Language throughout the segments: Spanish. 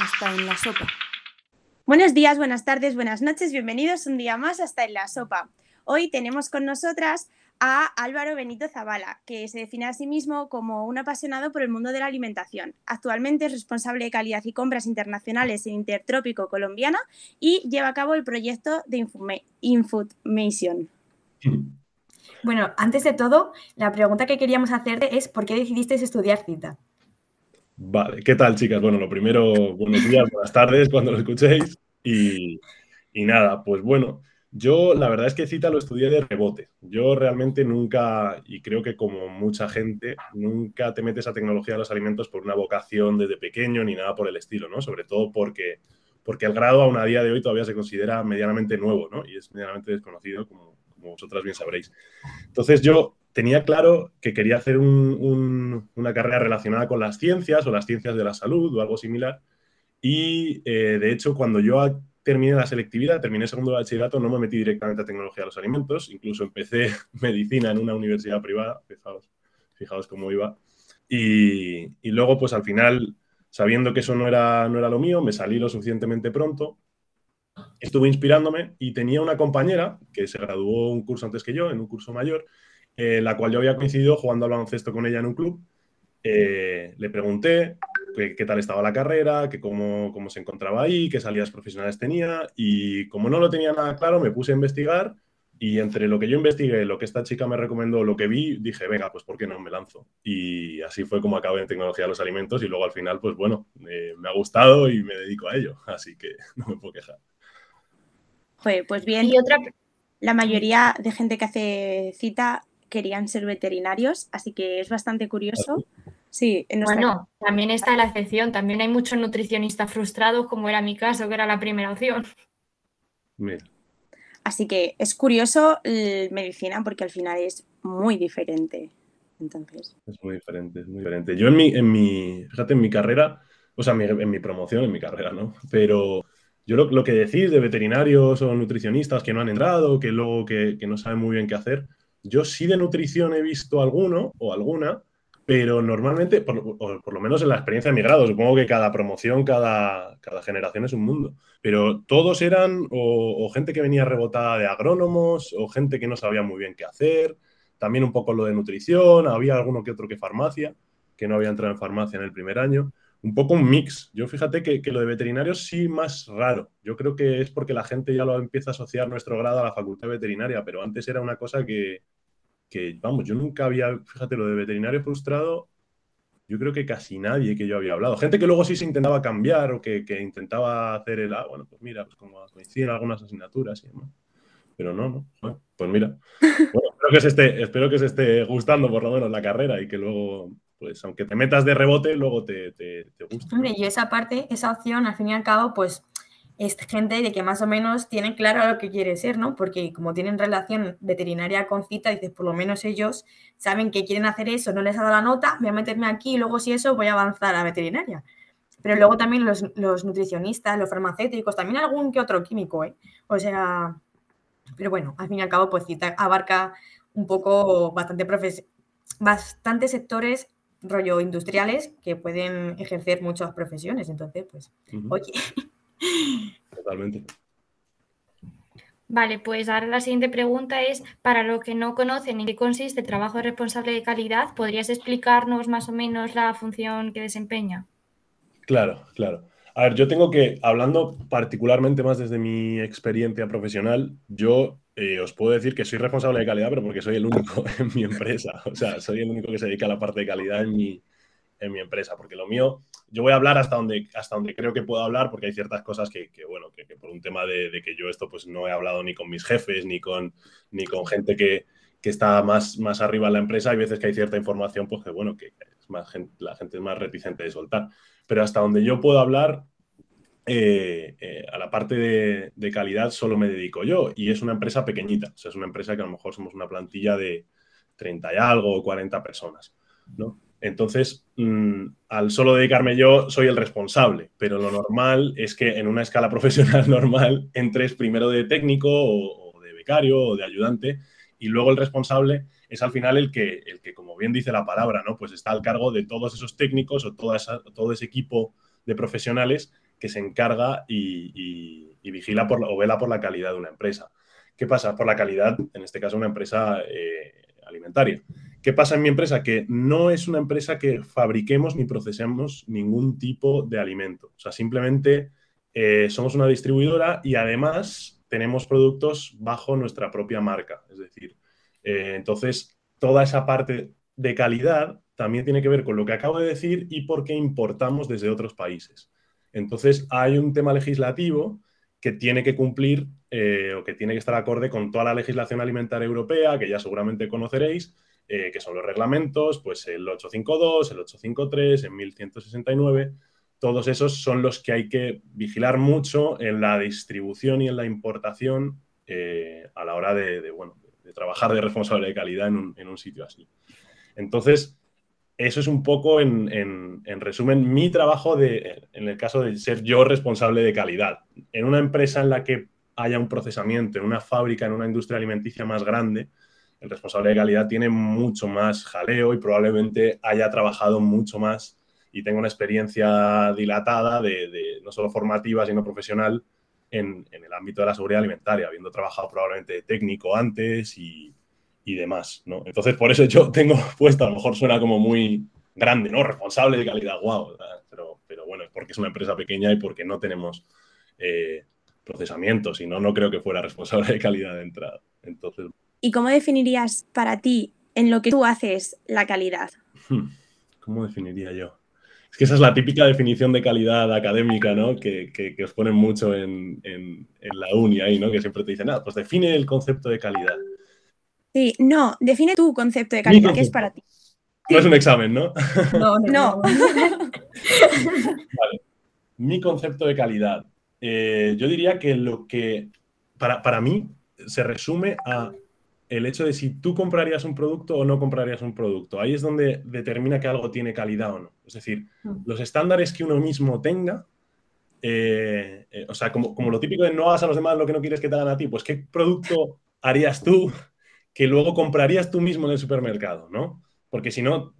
hasta en la sopa. Buenos días, buenas tardes, buenas noches, bienvenidos un día más hasta en la sopa. Hoy tenemos con nosotras a Álvaro Benito Zavala, que se define a sí mismo como un apasionado por el mundo de la alimentación. Actualmente es responsable de calidad y compras internacionales en Intertrópico Colombiana y lleva a cabo el proyecto de Infoodmation. Bueno, antes de todo, la pregunta que queríamos hacerte es ¿por qué decidisteis estudiar cita? Vale, ¿qué tal chicas? Bueno, lo primero, buenos días, buenas tardes cuando lo escuchéis y, y nada, pues bueno, yo la verdad es que cita lo estudié de rebote. Yo realmente nunca, y creo que como mucha gente, nunca te metes a tecnología de los alimentos por una vocación desde pequeño ni nada por el estilo, ¿no? Sobre todo porque, porque el grado aún a día de hoy todavía se considera medianamente nuevo, ¿no? Y es medianamente desconocido, como, como vosotras bien sabréis. Entonces yo tenía claro que quería hacer una carrera relacionada con las ciencias o las ciencias de la salud o algo similar. Y eh, de hecho, cuando yo terminé la selectividad, terminé segundo de bachillerato, no me metí directamente a tecnología de los alimentos, incluso empecé medicina en una universidad privada, fijaos, fijaos cómo iba. Y, luego, pues al final, sabiendo que eso no era, no era lo mío, me salí lo suficientemente pronto, estuve inspirándome y tenía una compañera que se graduó un curso antes que yo, en un curso mayor, eh, la cual yo había coincidido jugando al baloncesto con ella en un club. Eh, le pregunté qué, tal estaba la carrera, que cómo, cómo, se encontraba ahí, qué salidas profesionales tenía y como no lo tenía nada claro, me puse a investigar y entre lo que yo investigué, lo que esta chica me recomendó, lo que vi, dije, venga, pues ¿por qué no me lanzo? Y así fue como acabé en tecnología de los alimentos y luego al final, pues bueno, eh, me ha gustado y me dedico a ello, así que no me puedo quejar. pues bien, y otra... la mayoría de gente que hace cita querían ser veterinarios, así que es bastante curioso. ¿Ah, Sí, bueno, también está la excepción, también hay muchos nutricionistas frustrados, como era mi caso, que era la primera opción. Así que es curioso medicina porque al final es muy diferente. Entonces. Es muy diferente, es muy diferente. Yo en mi, en mi fíjate, en mi carrera, o sea, en mi promoción, en mi carrera, ¿no? Pero yo lo, que decís de veterinarios o nutricionistas que no han entrado, que luego que, que no saben muy bien qué hacer, yo sí de nutrición he visto alguno o alguna pero normalmente, por, lo menos en la experiencia de mi grado, supongo que cada promoción, cada, cada generación es un mundo, pero todos eran o, gente que venía rebotada de agrónomos o gente que no sabía muy bien qué hacer, también un poco lo de nutrición, había alguno que otro que farmacia, que no había entrado en farmacia en el primer año, un poco un mix. Yo fíjate que, que lo de veterinarios sí más raro. Yo creo que es porque la gente ya lo empieza a asociar nuestro grado a la facultad veterinaria, pero antes era una cosa que, que, vamos, yo nunca había, fíjate, lo de veterinario frustrado, yo creo que casi nadie que yo había hablado. Gente que luego sí se intentaba cambiar o que, intentaba hacer el, ah, bueno, pues mira, pues como coinciden algunas asignaturas y demás. Pero no, no. pues mira. Bueno, espero que, se esté, espero que se esté gustando por lo menos la carrera y que luego, pues aunque te metas de rebote, luego te, te, te guste. Hombre, y esa parte, esa opción, al fin y al cabo, pues es gente de que más o menos tienen claro lo que quiere ser, ¿no? Porque como tienen relación veterinaria con cita, dices, por lo menos ellos saben que quieren hacer eso, no les ha dado la nota, voy a meterme aquí y luego si eso voy a avanzar a veterinaria. Pero luego también los, nutricionistas, los farmacéuticos, también algún que otro químico, ¿eh? O sea, pero bueno, al fin y al cabo, pues cita abarca un poco bastante, bastante sectores rollo industriales que pueden ejercer muchas profesiones. Entonces, pues, oye. Totalmente. Vale, pues ahora la siguiente pregunta es, para los que no conocen en qué consiste el trabajo responsable de calidad, ¿podrías explicarnos más o menos la función que desempeña? Claro, claro. A ver, yo tengo que, hablando particularmente más desde mi experiencia profesional, yo eh, os puedo decir que soy responsable de calidad, pero porque soy el único en mi empresa. O sea, soy el único que se dedica a la parte de calidad en mi, en mi empresa, porque lo mío, yo voy a hablar hasta donde, hasta donde creo que puedo hablar, porque hay ciertas cosas que, bueno, que, por un tema de, que yo esto pues no he hablado ni con mis jefes, ni con, ni con gente que, está más, más arriba en la empresa, hay veces que hay cierta información, pues que bueno, que la gente es más reticente de soltar. Pero hasta donde yo puedo hablar, eh, eh, a la parte de, de, calidad solo me dedico yo y es una empresa pequeñita, o sea, es una empresa que a lo mejor somos una plantilla de 30 y algo o 40 personas, ¿no? Entonces, mm, al solo dedicarme yo, soy el responsable, pero lo normal es que en una escala profesional normal entres primero de técnico o, de becario o de ayudante y luego el responsable es al final el que, el que, como bien dice la palabra, ¿no? pues está al cargo de todos esos técnicos o toda todo ese equipo de profesionales que se encarga y, vigila por, o vela por la calidad de una empresa. ¿Qué pasa? Por la calidad, en este caso, una empresa eh, alimentaria. ¿Qué pasa en mi empresa? Que no es una empresa que fabriquemos ni procesemos ningún tipo de alimento. O sea, simplemente eh, somos una distribuidora y además tenemos productos bajo nuestra propia marca. Es decir, eh, entonces, toda esa parte de calidad también tiene que ver con lo que acabo de decir y por qué importamos desde otros países. Entonces, hay un tema legislativo que tiene que cumplir eh, o que tiene que estar acorde con toda la legislación alimentaria europea, que ya seguramente conoceréis, eh, que son los reglamentos, pues el 852, el 853, el 1169. Todos esos son los que hay que vigilar mucho en la distribución y en la importación eh, a la hora de, bueno, de, trabajar de responsable de calidad en un, en un sitio así. Entonces, eso es un poco, en, resumen, mi trabajo de, en el caso de ser yo responsable de calidad. En una empresa en la que haya un procesamiento, en una fábrica, en una industria alimenticia más grande, el responsable de calidad tiene mucho más jaleo y probablemente haya trabajado mucho más y tenga una experiencia dilatada, de, no solo formativa, sino profesional, en, el ámbito de la seguridad alimentaria, habiendo trabajado probablemente técnico antes y, demás, ¿no? Entonces, por eso yo tengo puesto, a lo mejor suena como muy grande, ¿no? Responsable de calidad, wow, pero, bueno, es porque es una empresa pequeña y porque no tenemos eh, procesamiento, si no creo que fuera responsable de calidad de entrada. Entonces... ¿Y cómo definirías para ti en lo que tú haces la calidad? ¿Cómo definiría yo? Es que esa es la típica definición de calidad académica, ¿no? Que, que, os ponen mucho en, en, en, la uni ahí, ¿no? Que siempre te dicen, ah, pues define el concepto de calidad. Sí, no, define tu concepto de calidad, ¿qué es para ti? No es un examen, ¿no? No, no. vale. Mi concepto de calidad. Eh, yo diría que lo que para, para, mí se resume a el hecho de si tú comprarías un producto o no comprarías un producto. Ahí es donde determina que algo tiene calidad o no. Es decir, mm. los estándares que uno mismo tenga, eh, eh, o sea, como, como lo típico de no hagas a los demás lo que no quieres que te hagan a ti, pues ¿qué producto harías tú que luego comprarías tú mismo en el supermercado, ¿no? Porque si no,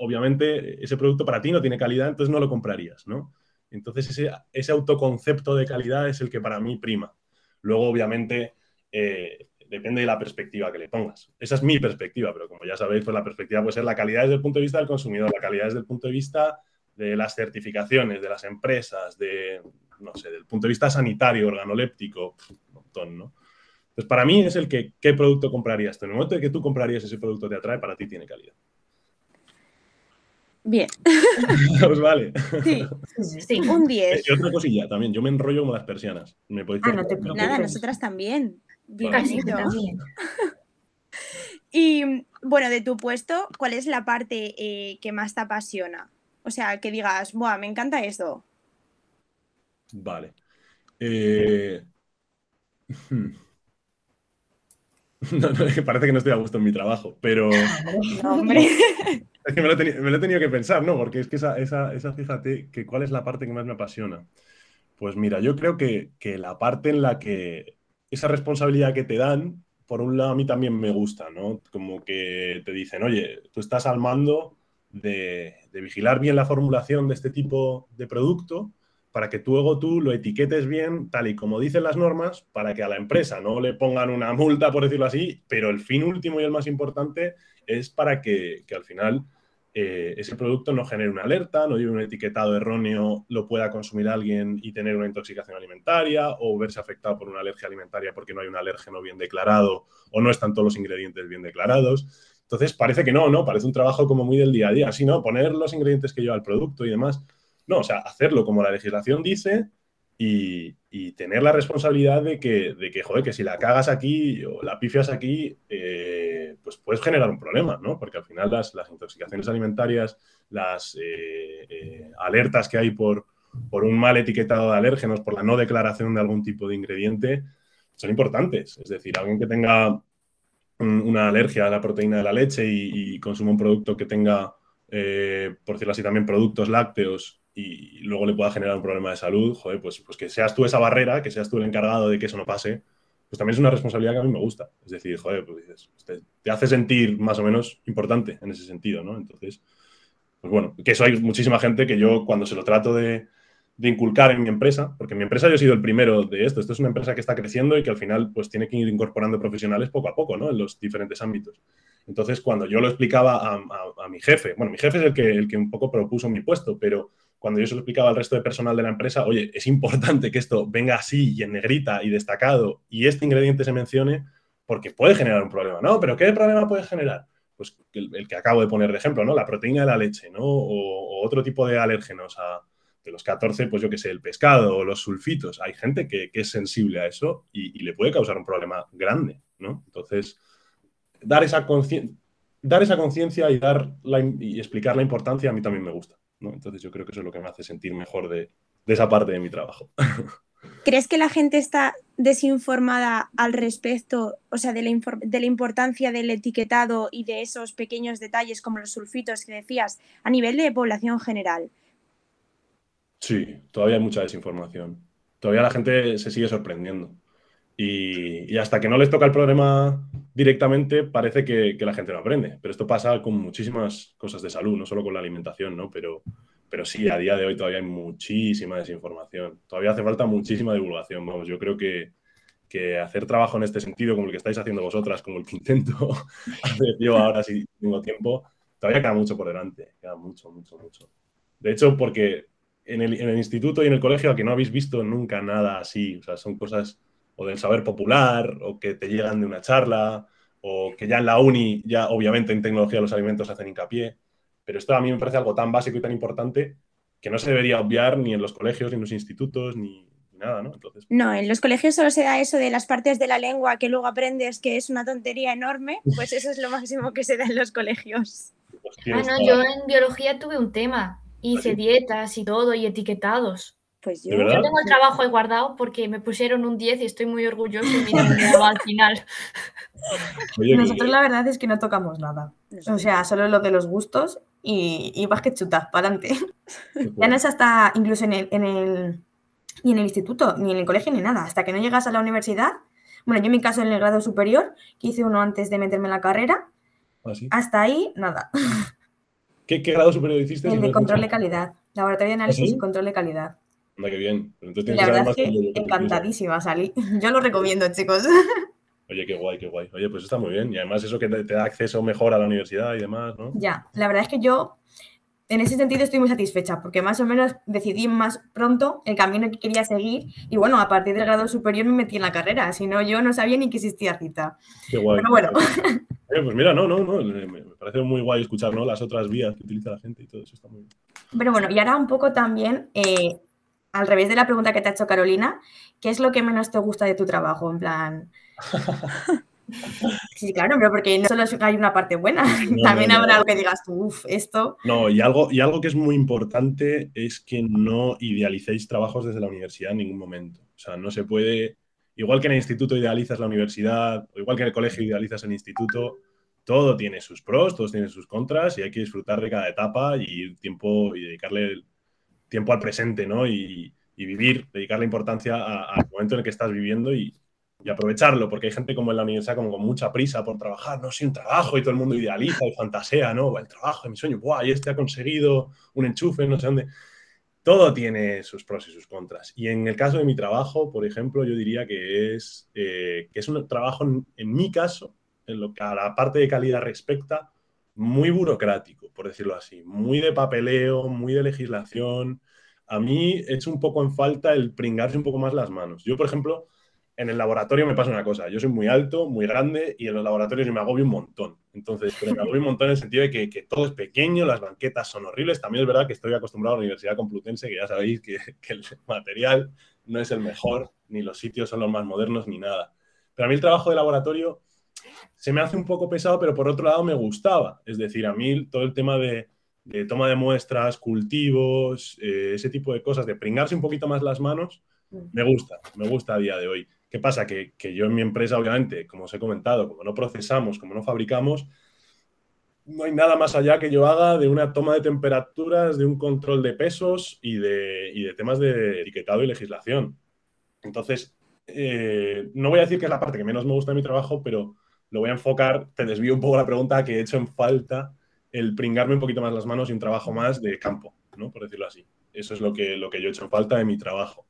obviamente ese producto para ti no tiene calidad, entonces no lo comprarías, ¿no? Entonces ese, ese autoconcepto de calidad es el que para mí prima. Luego, obviamente, eh, depende de la perspectiva que le pongas. Esa es mi perspectiva, pero como ya sabéis, pues la perspectiva puede ser la calidad desde el punto de vista del consumidor, la calidad desde el punto de vista de las certificaciones, de las empresas, de, no sé, del punto de vista sanitario, organoléptico, un montón, ¿no? Entonces, para mí es el que, ¿qué producto comprarías En el momento de que tú comprarías ese producto te atrae, para ti tiene calidad. Bien. pues vale. Sí, sí. un 10. Y otra cosilla también, yo me enrollo como las persianas. ¿Me podéis ah, no te Nada, nosotras también. Bien, también. y bueno, de tu puesto, ¿cuál es la parte eh, que más te apasiona? O sea, que digas, Buah, me encanta esto. Vale. Eh... No, parece que no estoy a gusto en mi trabajo, pero. hombre. Es que me lo, he tenido que pensar, ¿no? Porque es que esa, esa, fíjate, que cuál es la parte que más me apasiona. Pues mira, yo creo que, la parte en la que esa responsabilidad que te dan, por un lado a mí también me gusta, ¿no? Como que te dicen, oye, tú estás al mando de, de vigilar bien la formulación de este tipo de producto para que luego tú lo etiquetes bien, tal y como dicen las normas, para que a la empresa no le pongan una multa, por decirlo así, pero el fin último y el más importante es para que, al final eh, ese producto no genere una alerta, no lleve un etiquetado erróneo, lo pueda consumir alguien y tener una intoxicación alimentaria o verse afectado por una alergia alimentaria porque no hay un alérgeno bien declarado o no están todos los ingredientes bien declarados. Entonces parece que no, ¿no? Parece un trabajo como muy del día a día, así, ¿no? Poner los ingredientes que lleva el producto y demás no, o sea, hacerlo como la legislación dice y, tener la responsabilidad de que, de que, joder, que si la cagas aquí o la pifias aquí, eh, pues puedes generar un problema, ¿no? Porque al final las, intoxicaciones alimentarias, las eh, eh, alertas que hay por, por un mal etiquetado de alérgenos, por la no declaración de algún tipo de ingrediente, son importantes. Es decir, alguien que tenga una alergia a la proteína de la leche y, y consuma un producto que tenga, por decirlo así, también productos lácteos y luego le pueda generar un problema de salud, joder, pues, pues que seas tú esa barrera, que seas tú el encargado de que eso no pase, pues también es una responsabilidad que a mí me gusta. Es decir, joder, pues dices, te, hace sentir más o menos importante en ese sentido, ¿no? Entonces, pues bueno, que eso hay muchísima gente que yo cuando se lo trato de, de inculcar en mi empresa, porque en mi empresa yo he sido el primero de esto. Esto es una empresa que está creciendo y que al final pues tiene que ir incorporando profesionales poco a poco, ¿no? En los diferentes ámbitos. Entonces, cuando yo lo explicaba a, mi jefe, bueno, mi jefe es el que, el que un poco propuso mi puesto, pero cuando yo se lo explicaba al resto de personal de la empresa, oye, es importante que esto venga así y en negrita y destacado y este ingrediente se mencione porque puede generar un problema, ¿no? Pero ¿qué problema puede generar? Pues el, que acabo de poner de ejemplo, ¿no? La proteína de la leche, ¿no? O, otro tipo de alérgenos a, de los 14, pues yo qué sé, el pescado o los sulfitos. Hay gente que, es sensible a eso y, le puede causar un problema grande, ¿no? Entonces, dar esa conciencia dar esa conciencia y, dar y explicar la importancia a mí también me gusta. Entonces yo creo que eso es lo que me hace sentir mejor de, esa parte de mi trabajo. ¿Crees que la gente está desinformada al respecto, o sea, de la, de la, importancia del etiquetado y de esos pequeños detalles como los sulfitos que decías a nivel de población general? Sí, todavía hay mucha desinformación. Todavía la gente se sigue sorprendiendo. Y, hasta que no les toca el problema directamente, parece que, la gente no aprende. Pero esto pasa con muchísimas cosas de salud, no solo con la alimentación, ¿no? Pero, pero sí, a día de hoy todavía hay muchísima desinformación. Todavía hace falta muchísima divulgación. Vamos, yo creo que, que hacer trabajo en este sentido, como el que estáis haciendo vosotras, como el que intento hacer yo ahora si tengo tiempo, todavía queda mucho por delante. Queda mucho, mucho, mucho. De hecho, porque en el, instituto y en el colegio que no habéis visto nunca nada así. O sea, son cosas o del saber popular o que te llegan de una charla o que ya en la uni, ya obviamente en tecnología de los alimentos hacen hincapié. Pero esto a mí me parece algo tan básico y tan importante que no se debería obviar ni en los colegios, ni en los institutos, ni, nada, ¿no? Entonces... No, en los colegios solo se da eso de las partes de la lengua que luego aprendes que es una tontería enorme, pues eso es lo máximo que se da en los colegios. Ah, yo en biología tuve un tema Hice dietas y todo y etiquetados. Pues yo, yo tengo el trabajo ahí guardado porque me pusieron un 10 y estoy muy orgulloso y al final. Nosotros la verdad es que no tocamos nada. O sea, solo lo de los gustos y, y vas que chutas para adelante. ya no es hasta incluso en el, en el, ni en el instituto, ni en el colegio, ni nada. Hasta que no llegas a la universidad. Bueno, yo en mi caso en el grado superior, que hice uno antes de meterme en la carrera, ¿Ah, hasta ahí nada. ¿Qué, grado superior hiciste? El de control de calidad. Laboratorio de análisis y control de calidad. Anda, qué bien. la verdad es que encantadísima salí. Yo lo recomiendo, chicos. Oye, qué guay, qué guay. Oye, pues está muy bien. Y además eso que te, da acceso mejor a la universidad y demás, ¿no? Ya, la verdad es que yo en ese sentido estoy muy satisfecha porque más o menos decidí más pronto el camino que quería seguir y bueno, a partir del grado superior me metí en la carrera, si no yo no sabía ni que existía cita. Qué guay. Pero bueno. pues mira, no, no, no, me parece muy guay escuchar ¿no? las otras vías que utiliza la gente y todo eso está muy bien. Pero bueno, y ahora un poco también, eh, al revés de la pregunta que te ha hecho Carolina, ¿qué es lo que menos te gusta de tu trabajo? En plan... Sí, claro, pero porque no solo hay una parte buena, también habrá algo que digas uff, esto. No, y algo, y algo que es muy importante es que no idealicéis trabajos desde la universidad en ningún momento. O sea, no se puede, igual que en el instituto idealizas la universidad, o igual que en el colegio idealizas el instituto, todo tiene sus pros, todos tienen sus contras y hay que disfrutar de cada etapa y tiempo y dedicarle tiempo al presente, ¿no? Y, vivir, dedicarle importancia al momento en el que estás viviendo y, y aprovecharlo, porque hay gente como en la universidad como con mucha prisa por trabajar, no, sin trabajo y todo el mundo idealiza y fantasea, ¿no? El trabajo mi sueño, ¡buah! Y este ha conseguido un enchufe, no sé dónde. Todo tiene sus pros y sus contras. Y en el caso de mi trabajo, por ejemplo, yo diría que es, eh, que es un trabajo, en, mi caso, en lo que a la parte de calidad respecta, muy burocrático, por decirlo así, muy de papeleo, muy de legislación. A mí hecho un poco en falta el pringarse un poco más las manos. Yo, por ejemplo, en el laboratorio me pasa una cosa, yo soy muy alto, muy grande y en los laboratorios me agobio un montón. Entonces, me agobio un montón en el sentido de que, todo es pequeño, las banquetas son horribles. También es verdad que estoy acostumbrado a la Universidad Complutense, que ya sabéis que, el material no es el mejor, ni los sitios son los más modernos, ni nada. Pero a mí el trabajo de laboratorio se me hace un poco pesado, pero por otro lado me gustaba. Es decir, a mí todo el tema de, toma de muestras, cultivos, eh, ese tipo de cosas, de pringarse un poquito más las manos, mm. me gusta, me gusta a día de hoy. ¿Qué pasa? Que, yo en mi empresa, obviamente, como os he comentado, como no procesamos, como no fabricamos, no hay nada más allá que yo haga de una toma de temperaturas, de un control de pesos y de, temas de etiquetado y legislación. Entonces, eh, no voy a decir que es la parte que menos me gusta de mi trabajo, pero lo voy a enfocar, te desvío un poco la pregunta, que he hecho en falta el pringarme un poquito más las manos y un trabajo más de campo, ¿no? Por decirlo así. eso es lo que, lo que yo he hecho en falta de mi trabajo.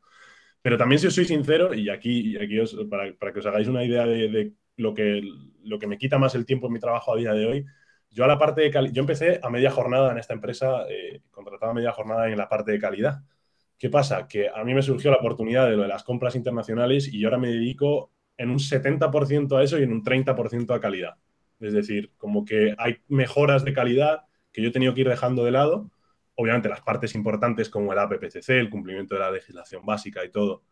Pero también si os soy sincero, y aquí, aquí para, que os hagáis una idea de, lo, que, lo que me quita más el tiempo en mi trabajo a día de hoy, yo a la parte de yo empecé a media jornada en esta empresa, eh, contrataba media jornada en la parte de calidad. ¿Qué pasa? Que a mí me surgió la oportunidad de lo de las compras internacionales y yo ahora me dedico en un 70% a eso y en un 30% a calidad. Es decir, como que hay mejoras de calidad que yo he tenido que ir dejando de lado. Obviamente las partes importantes como el APPCC, el cumplimiento de la legislación básica y todo,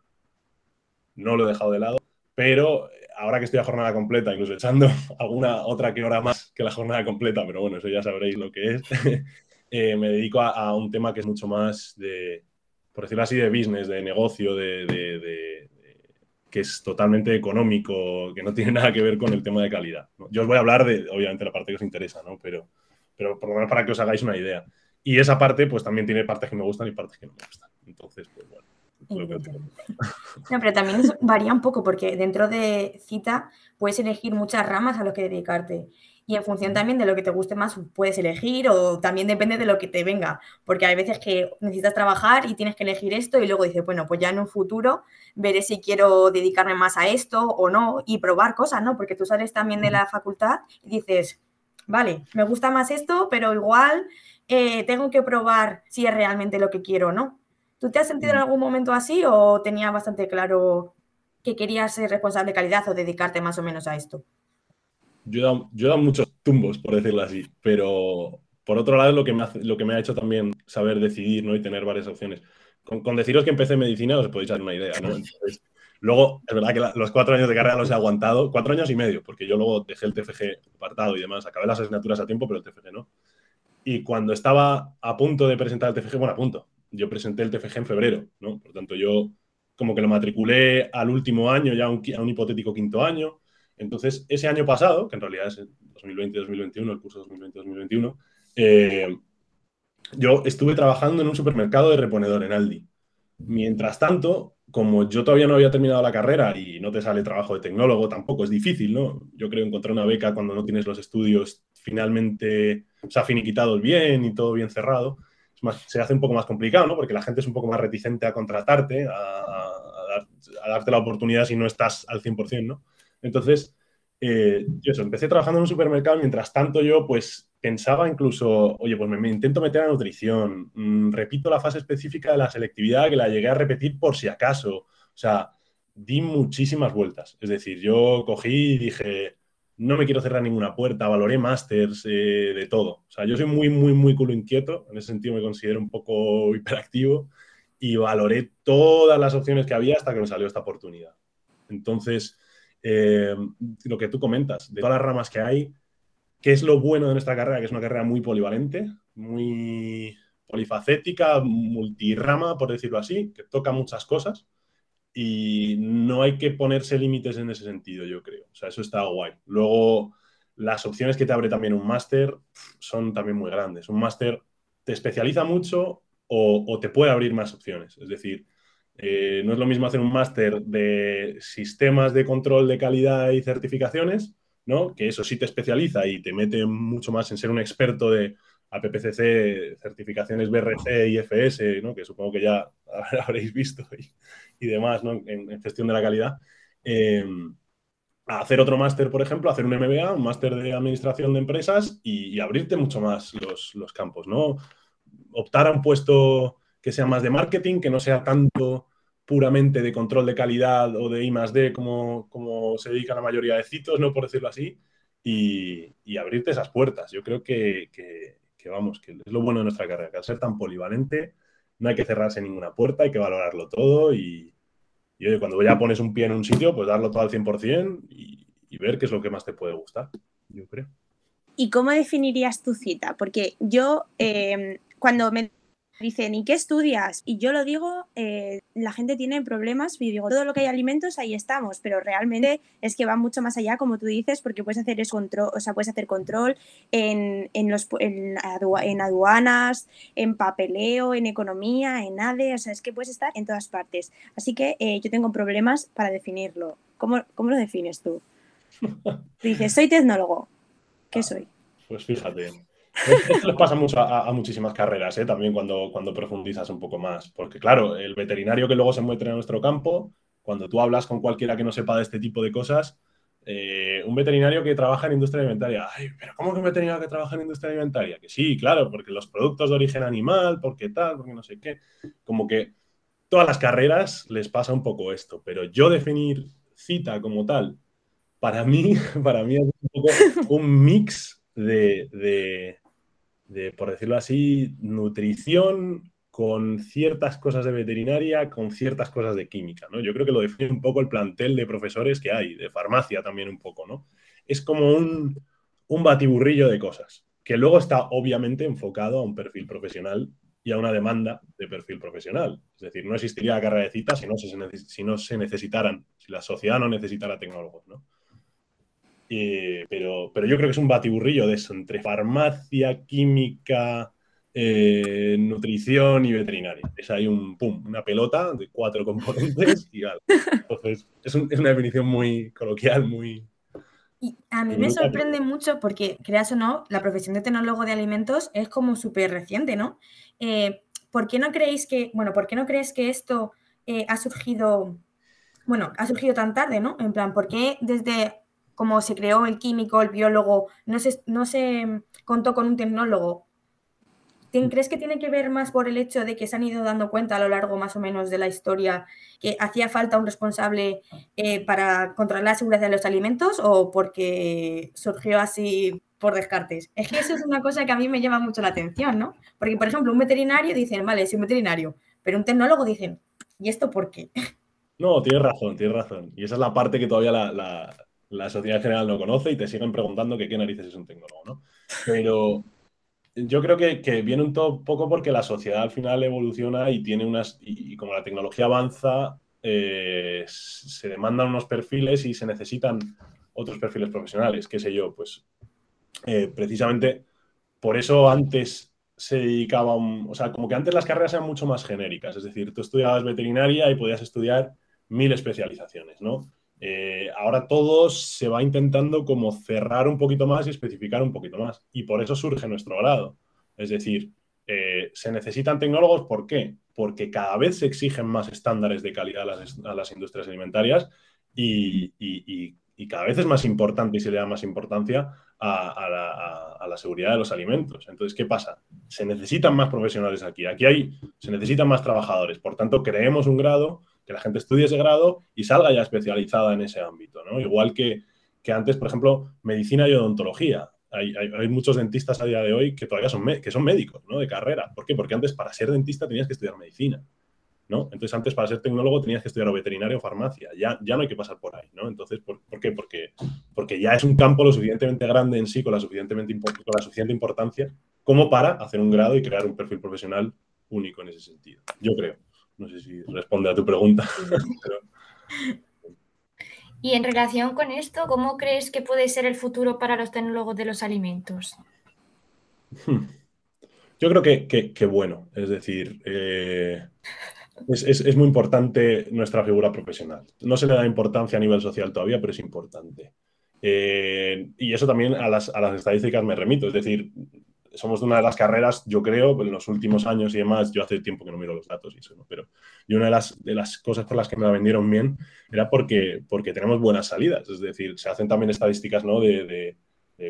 no lo he dejado de lado. Pero ahora que estoy a jornada completa, incluso echando alguna otra que hora más que la jornada completa, pero bueno, eso ya sabréis lo que es, eh, me dedico a, un tema que es mucho más de, por decirlo así, de business, de negocio, de, que es totalmente económico, que no tiene nada que ver con el tema de calidad. Yo os voy a hablar de, obviamente, la parte que os interesa, ¿no? pero, pero por lo menos para que os hagáis una idea. Y esa parte, pues también tiene partes que me gustan y partes que no me gustan. Entonces, pues bueno. No, pero también varía un poco porque dentro de cita puedes elegir muchas ramas a lo que dedicarte y en función también de lo que te guste más puedes elegir o también depende de lo que te venga, porque hay veces que necesitas trabajar y tienes que elegir esto y luego dices, bueno, pues ya en un futuro veré si quiero dedicarme más a esto o no y probar cosas, ¿no? Porque tú sales también de la facultad y dices, vale, me gusta más esto, pero igual eh, tengo que probar si es realmente lo que quiero o no. ¿Tú te has sentido en algún momento así o tenías bastante claro que querías ser responsable de calidad o dedicarte más o menos a esto? Yo he, dado, muchos tumbos, por decirlo así, pero por otro lado es lo que me, lo que me ha hecho también saber decidir ¿no? y tener varias opciones. Con, deciros que empecé medicina os podéis dar una idea. ¿no? luego, es verdad que los cuatro años de carrera los he aguantado, cuatro años y medio, porque yo luego dejé el TFG apartado y demás, acabé las asignaturas a tiempo, pero el TFG no. Y cuando estaba a punto de presentar el TFG, bueno, a punto, yo presenté el TFG en febrero, ¿no? Por tanto, yo como que lo matriculé al último año, ya a un, hipotético quinto año. Entonces, ese año pasado, que en realidad es 2020-2021, el curso 2020-2021, eh, yo estuve trabajando en un supermercado de reponedor en Aldi. Mientras tanto, como yo todavía no había terminado la carrera y no te sale trabajo de tecnólogo, tampoco es difícil, ¿no? Yo creo encontrar una beca cuando no tienes los estudios finalmente, o sea, finiquitados bien y todo bien cerrado se hace un poco más complicado, ¿no? Porque la gente es un poco más reticente a contratarte, a, darte la oportunidad si no estás al 100%, ¿no? Entonces, eh, yo eso, empecé trabajando en un supermercado, mientras tanto yo pues pensaba incluso, oye, pues me, intento meter a nutrición, mm, repito la fase específica de la selectividad que la llegué a repetir por si acaso, o sea, di muchísimas vueltas, es decir, yo cogí y dije, no me quiero cerrar ninguna puerta, valoré másters, eh, de todo. O sea, yo soy muy, muy, muy culo inquieto, en ese sentido me considero un poco hiperactivo y valoré todas las opciones que había hasta que me salió esta oportunidad. Entonces, eh, lo que tú comentas, de todas las ramas que hay, ¿qué es lo bueno de nuestra carrera? Que es una carrera muy polivalente, muy polifacética, multirama, por decirlo así, que toca muchas cosas y no hay que ponerse límites en ese sentido, yo creo. O sea, eso está guay. Luego, las opciones que te abre también un máster son también muy grandes. Un máster te especializa mucho o, te puede abrir más opciones. Es decir, eh, no es lo mismo hacer un máster de sistemas de control de calidad y certificaciones, ¿no? Que eso sí te especializa y te mete mucho más en ser un experto de APPCC, certificaciones BRC y FS, ¿no? Que supongo que ya habréis visto y demás ¿no? en, gestión de la calidad. Eh, hacer otro máster, por ejemplo, hacer un MBA, un máster de administración de empresas y, abrirte mucho más los, campos, ¿no? Optar a un puesto que sea más de marketing, que no sea tanto puramente de control de calidad o de I D como, como se dedica la mayoría de citos, ¿no? Por decirlo así, y, abrirte esas puertas. Yo creo que, que, vamos, que es lo bueno de nuestra carrera, que al ser tan polivalente, no hay que cerrarse ninguna puerta, hay que valorarlo todo y, cuando ya pones un pie en un sitio, pues darlo todo al 100% y, y ver qué es lo que más te puede gustar, yo creo. ¿Y cómo definirías tu cita? Porque yo, eh, cuando me dicen, ¿y qué estudias? Y yo lo digo, eh, la gente tiene problemas y digo, todo lo que hay alimentos, ahí estamos, pero realmente es que va mucho más allá, como tú dices, porque puedes hacer, control, o sea, puedes hacer control en, los, en, aduanas, en papeleo, en economía, en ADE, o sea, es que puedes estar en todas partes. Así que eh, yo tengo problemas para definirlo. ¿Cómo, cómo lo defines tú? dices, soy tecnólogo. ¿Qué ah, soy? Pues fíjate, Esto les pasa mucho a, muchísimas carreras, ¿eh? también cuando, cuando profundizas un poco más. Porque, claro, el veterinario que luego se muestra en nuestro campo, cuando tú hablas con cualquiera que no sepa de este tipo de cosas, eh, un veterinario que trabaja en industria alimentaria. Ay, pero ¿cómo que un veterinario que trabaja en industria alimentaria? Que sí, claro, porque los productos de origen animal, porque tal, porque no sé qué. Como que todas las carreras les pasa un poco esto, pero yo definir cita como tal, para mí, para mí es un mix de por decirlo así, nutrición, con ciertas cosas de veterinaria, con ciertas cosas de química, ¿no? Yo creo que lo define un poco el plantel de profesores que hay, de farmacia también un poco, ¿no? Es como un, un batiburrillo de cosas, que luego está obviamente enfocado a un perfil profesional y a una demanda de perfil profesional. Es decir, no existiría la carrera de citas si no se, si no se necesitaran, si la sociedad no necesitara tecnólogos, ¿no? Pero, pero yo creo que es un batiburrillo de eso, entre farmacia, química, eh, nutrición y veterinaria. Es ahí un pum, una pelota de cuatro componentes y Entonces, es, una definición muy coloquial, muy. Y a mí me sorprende mucho porque, creas o no, la profesión de tecnólogo de alimentos es como súper reciente, ¿no? Eh, ¿Por qué no creéis que, bueno, por qué no crees que esto eh, ha surgido, bueno, ha surgido tan tarde, ¿no? En plan, ¿por qué desde como se creó el químico, el biólogo, no se, no se contó con un tecnólogo ¿Crees que tiene que ver más por el hecho de que se han ido dando cuenta a lo largo más o menos de la historia que hacía falta un responsable eh, para controlar la seguridad de los alimentos o porque surgió así por descartes? Es que eso es una cosa que a mí me llama mucho la atención, ¿no? Porque, por ejemplo, un veterinario dicen, vale, soy un veterinario, pero un tecnólogo dicen, ¿y esto por qué? No, tienes razón, tienes razón. Y esa es la parte que todavía la sociedad en general no conoce y te siguen preguntando que qué narices es un tecnólogo, ¿no? Pero yo creo que, viene un poco porque la sociedad al final evoluciona y tiene unas. Y, como la tecnología avanza, eh, se demandan unos perfiles y se necesitan otros perfiles profesionales, qué sé yo, pues eh, precisamente por eso antes se dedicaba un, o sea, como que antes las carreras eran mucho más genéricas, es decir, tú estudiabas veterinaria y podías estudiar mil especializaciones, ¿no? Eh, ahora todo se va intentando como cerrar un poquito más y especificar un poquito más. Y por eso surge nuestro grado. Es decir, eh, se necesitan tecnólogos, ¿por qué? Porque cada vez se exigen más estándares de calidad a las, industrias alimentarias y, cada vez es más importante y se le da más importancia a, la, a, la, seguridad de los alimentos. Entonces, ¿qué pasa? Se necesitan más profesionales aquí. Aquí hay, se necesitan más trabajadores. Por tanto, creemos un grado que la gente estudie ese grado y salga ya especializada en ese ámbito, ¿no? Igual que, antes, por ejemplo, medicina y odontología. Hay, muchos dentistas a día de hoy que todavía son, que son médicos, ¿no? De carrera. ¿Por qué? Porque antes para ser dentista tenías que estudiar medicina, ¿no? Entonces antes para ser tecnólogo tenías que estudiar o veterinario o farmacia. Ya, ya no hay que pasar por ahí, ¿no? Entonces, ¿por, qué? Porque, porque ya es un campo lo suficientemente grande en sí, con la, suficientemente, con la suficiente importancia, como para hacer un grado y crear un perfil profesional único en ese sentido. Yo creo. No sé si responde a tu pregunta. Y en relación con esto, ¿cómo crees que puede ser el futuro para los tecnólogos de los alimentos? Yo creo que, bueno, es decir, eh, es, muy importante nuestra figura profesional. No se le da importancia a nivel social todavía, pero es importante. Eh, y eso también a las, a las, estadísticas me remito. Es decir, somos una de las carreras, yo creo, en los últimos años y demás, yo hace tiempo que no miro los datos y eso. Pero y una de las, de las cosas por las que me la vendieron bien era porque, porque tenemos buenas salidas. Es decir, se hacen también estadísticas, ¿no? De,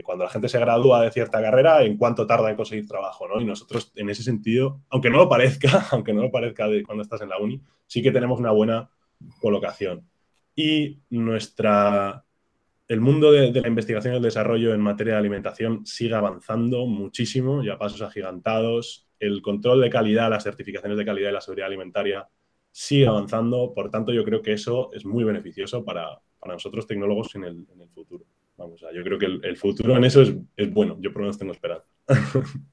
cuando la gente se gradúa de cierta carrera, en cuánto tarda en conseguir trabajo, ¿no? Y nosotros, en ese sentido, aunque no lo parezca, aunque no lo parezca de cuando estás en la uni, sí que tenemos una buena colocación. Y nuestra el mundo de, la investigación y el desarrollo en materia de alimentación sigue avanzando muchísimo, ya pasos agigantados. El control de calidad, las certificaciones de calidad y la seguridad alimentaria sigue avanzando. Por tanto, yo creo que eso es muy beneficioso para, nosotros tecnólogos en el, futuro. Vamos, yo creo que el, futuro en eso es, bueno. Yo por lo menos tengo esperanza.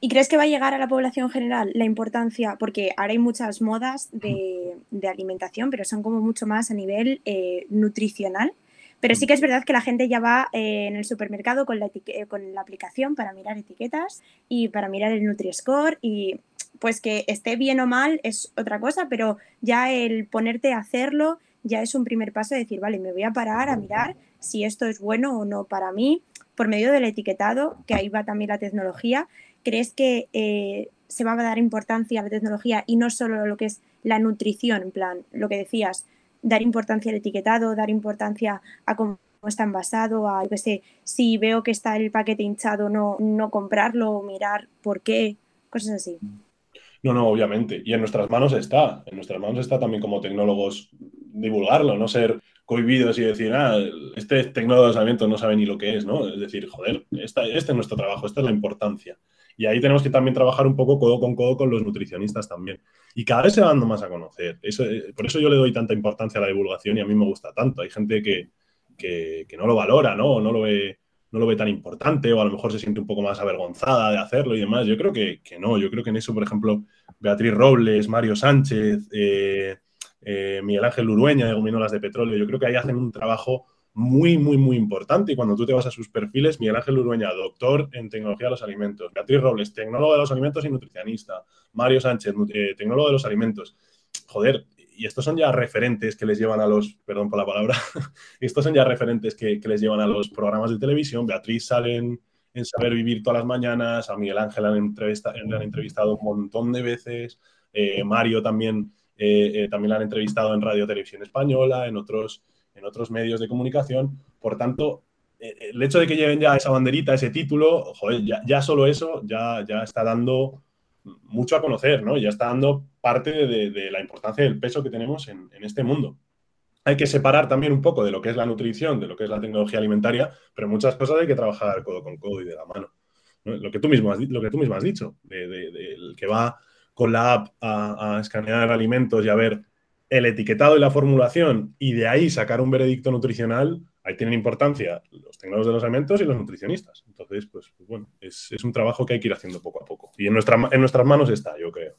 ¿Y crees que va a llegar a la población general la importancia? Porque ahora hay muchas modas de, alimentación, pero son como mucho más a nivel eh, nutricional. Pero sí que es verdad que la gente ya va eh, en el supermercado con la, eh, con la aplicación para mirar etiquetas y para mirar el Nutri-Score y pues que esté bien o mal es otra cosa, pero ya el ponerte a hacerlo ya es un primer paso de decir, vale, me voy a parar a mirar si esto es bueno o no para mí por medio del etiquetado, que ahí va también la tecnología, ¿crees que eh, se va a dar importancia a la tecnología y no solo lo que es la nutrición, en plan, lo que decías, dar importancia al etiquetado, dar importancia a cómo está envasado, a, qué sé, si veo que está el paquete hinchado, no, no comprarlo, mirar por qué, cosas así. No, no, obviamente. Y en nuestras manos está. En nuestras manos está también como tecnólogos divulgarlo, no ser cohibidos y decir, ah, este tecnólogo de alimentos no sabe ni lo que es, ¿no? Es decir, joder, este es nuestro trabajo, esta es la importancia. Y ahí tenemos que también trabajar un poco codo con codo con los nutricionistas también. Y cada vez se va dando más a conocer. Eso, eh, por eso yo le doy tanta importancia a la divulgación y a mí me gusta tanto. Hay gente que, que, no lo valora, ¿no? No lo, ve, no lo ve tan importante o a lo mejor se siente un poco más avergonzada de hacerlo y demás. Yo creo que, que no. Yo creo que en eso, por ejemplo, Beatriz Robles, Mario Sánchez, eh, eh, Miguel Ángel Urueña de Gominolas de Petróleo. Yo creo que ahí hacen un trabajo muy, muy, muy importante. Y cuando tú te vas a sus perfiles, Miguel Ángel Urueña, doctor en tecnología de los alimentos, Beatriz Robles, tecnólogo de los alimentos y nutricionista, Mario Sánchez, eh, tecnólogo de los alimentos. Joder, y estos son ya referentes que les llevan a los, perdón por la palabra, estos son ya referentes que, les llevan a los programas de televisión. Beatriz sale en, Saber Vivir todas las mañanas, a Miguel Ángel han, han entrevistado un montón de veces, eh, Mario también eh, eh, también la han entrevistado en Radio Televisión Española, en otros, en otros medios de comunicación. Por tanto, eh, el hecho de que lleven ya esa banderita, ese título, joder, ya, solo eso ya, ya está dando mucho a conocer, ¿no? Ya está dando parte de, la importancia del peso que tenemos en, este mundo. Hay que separar también un poco de lo que es la nutrición, de lo que es la tecnología alimentaria, pero muchas cosas hay que trabajar codo con codo y de la mano. Lo, que tú mismo has, lo que tú mismo has dicho, del que va con la app a, escanear alimentos y a ver el etiquetado y la formulación y de ahí sacar un veredicto nutricional, ahí tienen importancia los tecnólogos de los alimentos y los nutricionistas. Entonces, pues, pues bueno, es, un trabajo que hay que ir haciendo poco a poco. Y en, en nuestras manos está, yo creo.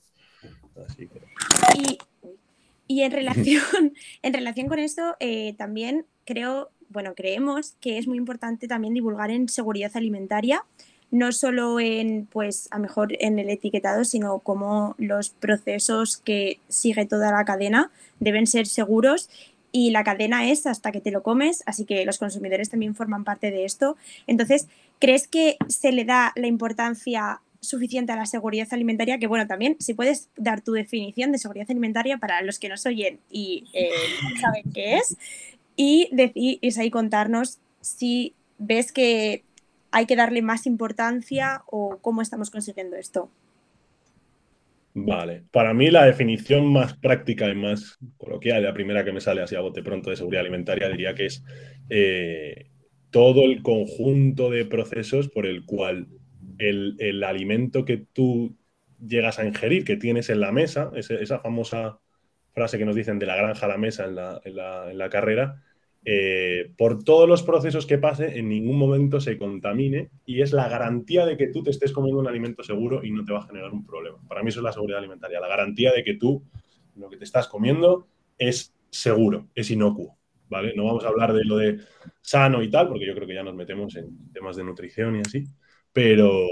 Y, en, relación, en relación con esto, eh, también creo, bueno, creemos que es muy importante también divulgar en seguridad alimentaria no solo en, pues, a mejor en el etiquetado, sino como los procesos que sigue toda la cadena deben ser seguros y la cadena es hasta que te lo comes, así que los consumidores también forman parte de esto. Entonces, ¿crees que se le da la importancia suficiente a la seguridad alimentaria? Que bueno, también si puedes dar tu definición de seguridad alimentaria para los que nos oyen y eh, saben qué es, y, decir, y contarnos si ves que hay que darle más importancia o cómo estamos consiguiendo esto? Vale, para mí la definición más práctica y más coloquial, la primera que me sale así a bote pronto de seguridad alimentaria, diría que es eh, todo el conjunto de procesos por el cual el, alimento que tú llegas a ingerir, que tienes en la mesa, esa famosa frase que nos dicen de la granja a la mesa en la carrera, eh, por todos los procesos que pase, en ningún momento se contamine y es la garantía de que tú te estés comiendo un alimento seguro y no te va a generar un problema. Para mí eso es la seguridad alimentaria, la garantía de que tú lo que te estás comiendo es seguro, es inocuo. ¿vale? No vamos a hablar de lo de sano y tal, porque yo creo que ya nos metemos en temas de nutrición y así, pero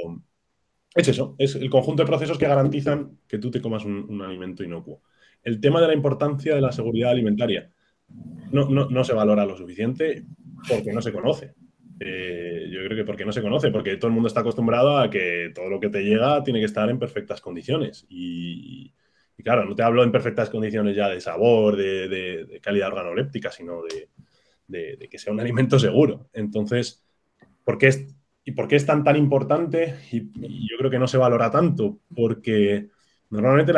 es eso, es el conjunto de procesos que garantizan que tú te comas un alimento inocuo. El tema de la importancia de la seguridad alimentaria no, se valora lo suficiente porque no se conoce. Eh, yo creo que porque no se conoce, porque todo el mundo está acostumbrado a que todo lo que te llega tiene que estar en perfectas condiciones. Y, claro, no te hablo en perfectas condiciones ya de sabor, de, calidad organoléptica, sino de, que sea un alimento seguro. Entonces, ¿por qué es, ¿y por qué es tan tan importante? y yo creo que no se valora tanto, porque Normalmente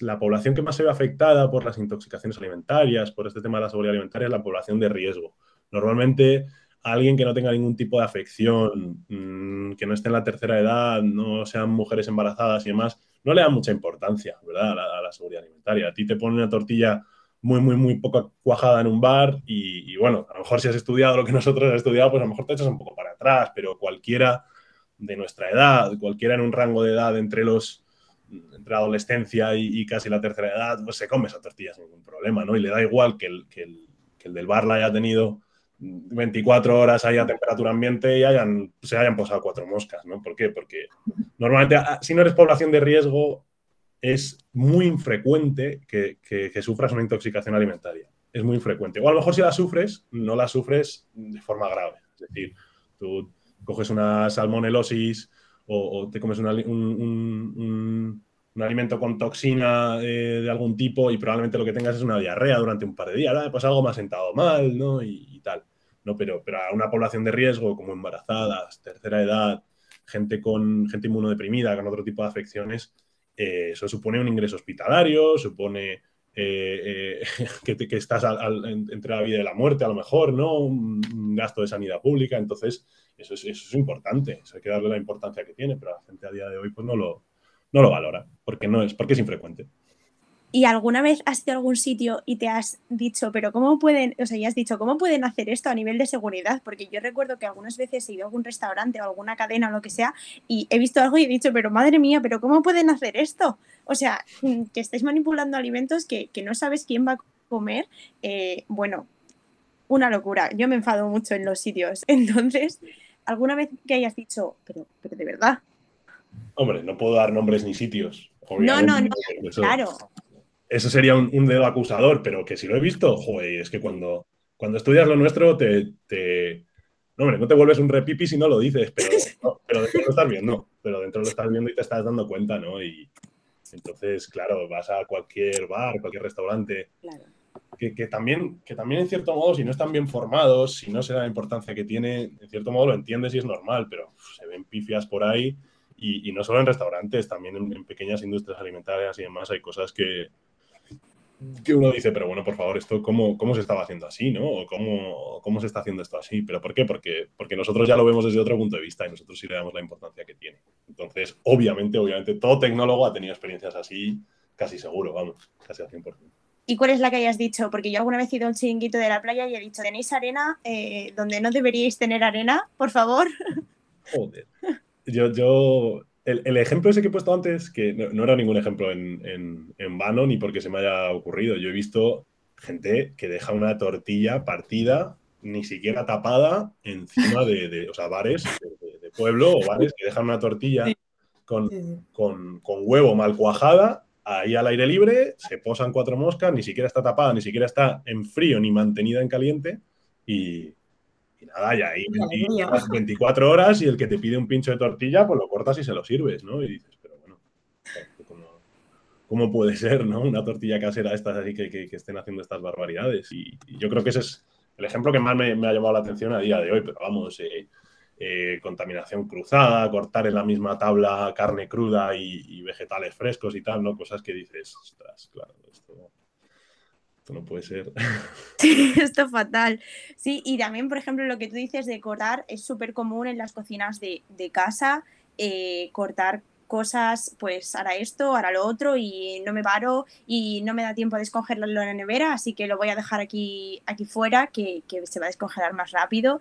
la población que más se ve afectada por las intoxicaciones alimentarias, por este tema de la seguridad alimentaria, es la población de riesgo. Normalmente alguien que no tenga ningún tipo de afección, mm, que no esté en la tercera edad, no sean mujeres embarazadas y demás, no le da mucha importancia, ¿verdad? A la, seguridad alimentaria. A ti te ponen una tortilla muy, muy, muy poco cuajada en un bar y, bueno, a lo mejor si has estudiado lo que nosotros hemos estudiado, pues a lo mejor te echas un poco para atrás, pero cualquiera de nuestra edad, cualquiera en un rango de edad entre los entre adolescencia y, casi la tercera edad, pues se come esa tortilla sin ningún problema, ¿no? Y le da igual que el, que el, que el del bar la haya tenido 24 horas ahí a temperatura ambiente y hayan, se hayan posado cuatro moscas, ¿no? ¿Por qué? Porque normalmente, ah, si no eres población de riesgo, es muy infrecuente que, que, sufras una intoxicación alimentaria. Es muy infrecuente. O a lo mejor si la sufres, no la sufres de forma grave. Es decir, tú coges una salmonelosis o, te comes un, un, alimento con toxina eh, de algún tipo y probablemente lo que tengas es una diarrea durante un par de días, pues algo ha sentado mal, ¿no? Y, tal, ¿no? Pero, pero a una población de riesgo como embarazadas, tercera edad, gente con gente inmunodeprimida, con otro tipo de afecciones, eh, eso supone un ingreso hospitalario, supone eh, que, que, estás entre la vida y la muerte, a lo mejor, ¿no? Un, gasto de sanidad pública. Entonces, eso es, eso es importante, eso hay que darle la importancia que tiene, pero la gente a día de hoy pues, no, lo, no lo valora, porque, no es, porque es infrecuente. ¿Y alguna vez has ido a algún sitio y te has dicho, pero cómo pueden, o sea, ya has dicho, cómo pueden hacer esto a nivel de seguridad? Porque yo recuerdo que algunas veces he ido a algún restaurante o alguna cadena o lo que sea y he visto algo y he dicho, pero madre mía, pero ¿cómo pueden hacer esto? O sea, mm, que estáis manipulando alimentos que, no sabes quién va a comer. Eh, bueno, una locura. Yo me enfado mucho en los sitios. Entonces, ¿alguna vez que hayas dicho, pero, pero de verdad? Hombre, no puedo dar nombres ni sitios. No, no, no, claro eso sería un, dedo acusador, pero que si lo he visto, joder, es que cuando, cuando estudias lo nuestro te, No, hombre, no te vuelves un repipi si no lo dices, pero, pero dentro lo estás viendo, pero dentro lo estás viendo y te estás dando cuenta, ¿no? Y entonces, claro, vas a cualquier bar, cualquier restaurante, que, también, que también en cierto modo, si no están bien formados, si no se da la importancia que tiene, en cierto modo lo entiendes y es normal, pero se ven pifias por ahí y, no solo en restaurantes, también en pequeñas industrias alimentarias y demás hay cosas que, que uno dice, pero bueno, por favor, esto cómo, cómo se estaba haciendo así, ¿no? O cómo, cómo se está haciendo esto así. ¿Pero por qué? Porque, porque nosotros ya lo vemos desde otro punto de vista y nosotros sí le damos la importancia que tiene. Entonces, obviamente, obviamente, todo tecnólogo ha tenido experiencias así, casi seguro, vamos, casi al 100%. ¿Y cuál es la que hayas dicho? Porque yo alguna vez he ido a un chiringuito de la playa y he dicho, ¿tenéis arena eh, donde no deberíais tener arena? Por favor. Joder. Yo, yo el, ejemplo ese que he puesto antes, que no, era ningún ejemplo en, vano ni porque se me haya ocurrido. Yo he visto gente que deja una tortilla partida, ni siquiera tapada, encima de, o sea, bares de, pueblo o bares que dejan una tortilla con, con, huevo mal cuajada ahí al aire libre, se posan cuatro moscas, ni siquiera está tapada, ni siquiera está en frío ni mantenida en caliente y, y nada, ya ahí 24 horas y el que te pide un pincho de tortilla, pues lo cortas y se lo sirves, ¿no? Y dices, pero bueno, ¿cómo, puede ser, ¿no? Una tortilla casera estas así que, que, estén haciendo estas barbaridades. Y, yo creo que ese es el ejemplo que más me, ha llamado la atención a día de hoy, pero vamos, eh, eh, contaminación cruzada, cortar en la misma tabla carne cruda y, vegetales frescos y tal, ¿no? Cosas que dices, ostras, claro, esto no puede ser. Sí, esto es fatal. Sí, y también, por ejemplo, lo que tú dices de cortar es súper común en las cocinas de, casa, eh, cortar cosas, pues hará esto, hará lo otro y no me paro y no me da tiempo a descongelarlo en la nevera, así que lo voy a dejar aquí, aquí fuera, que, se va a descongelar más rápido.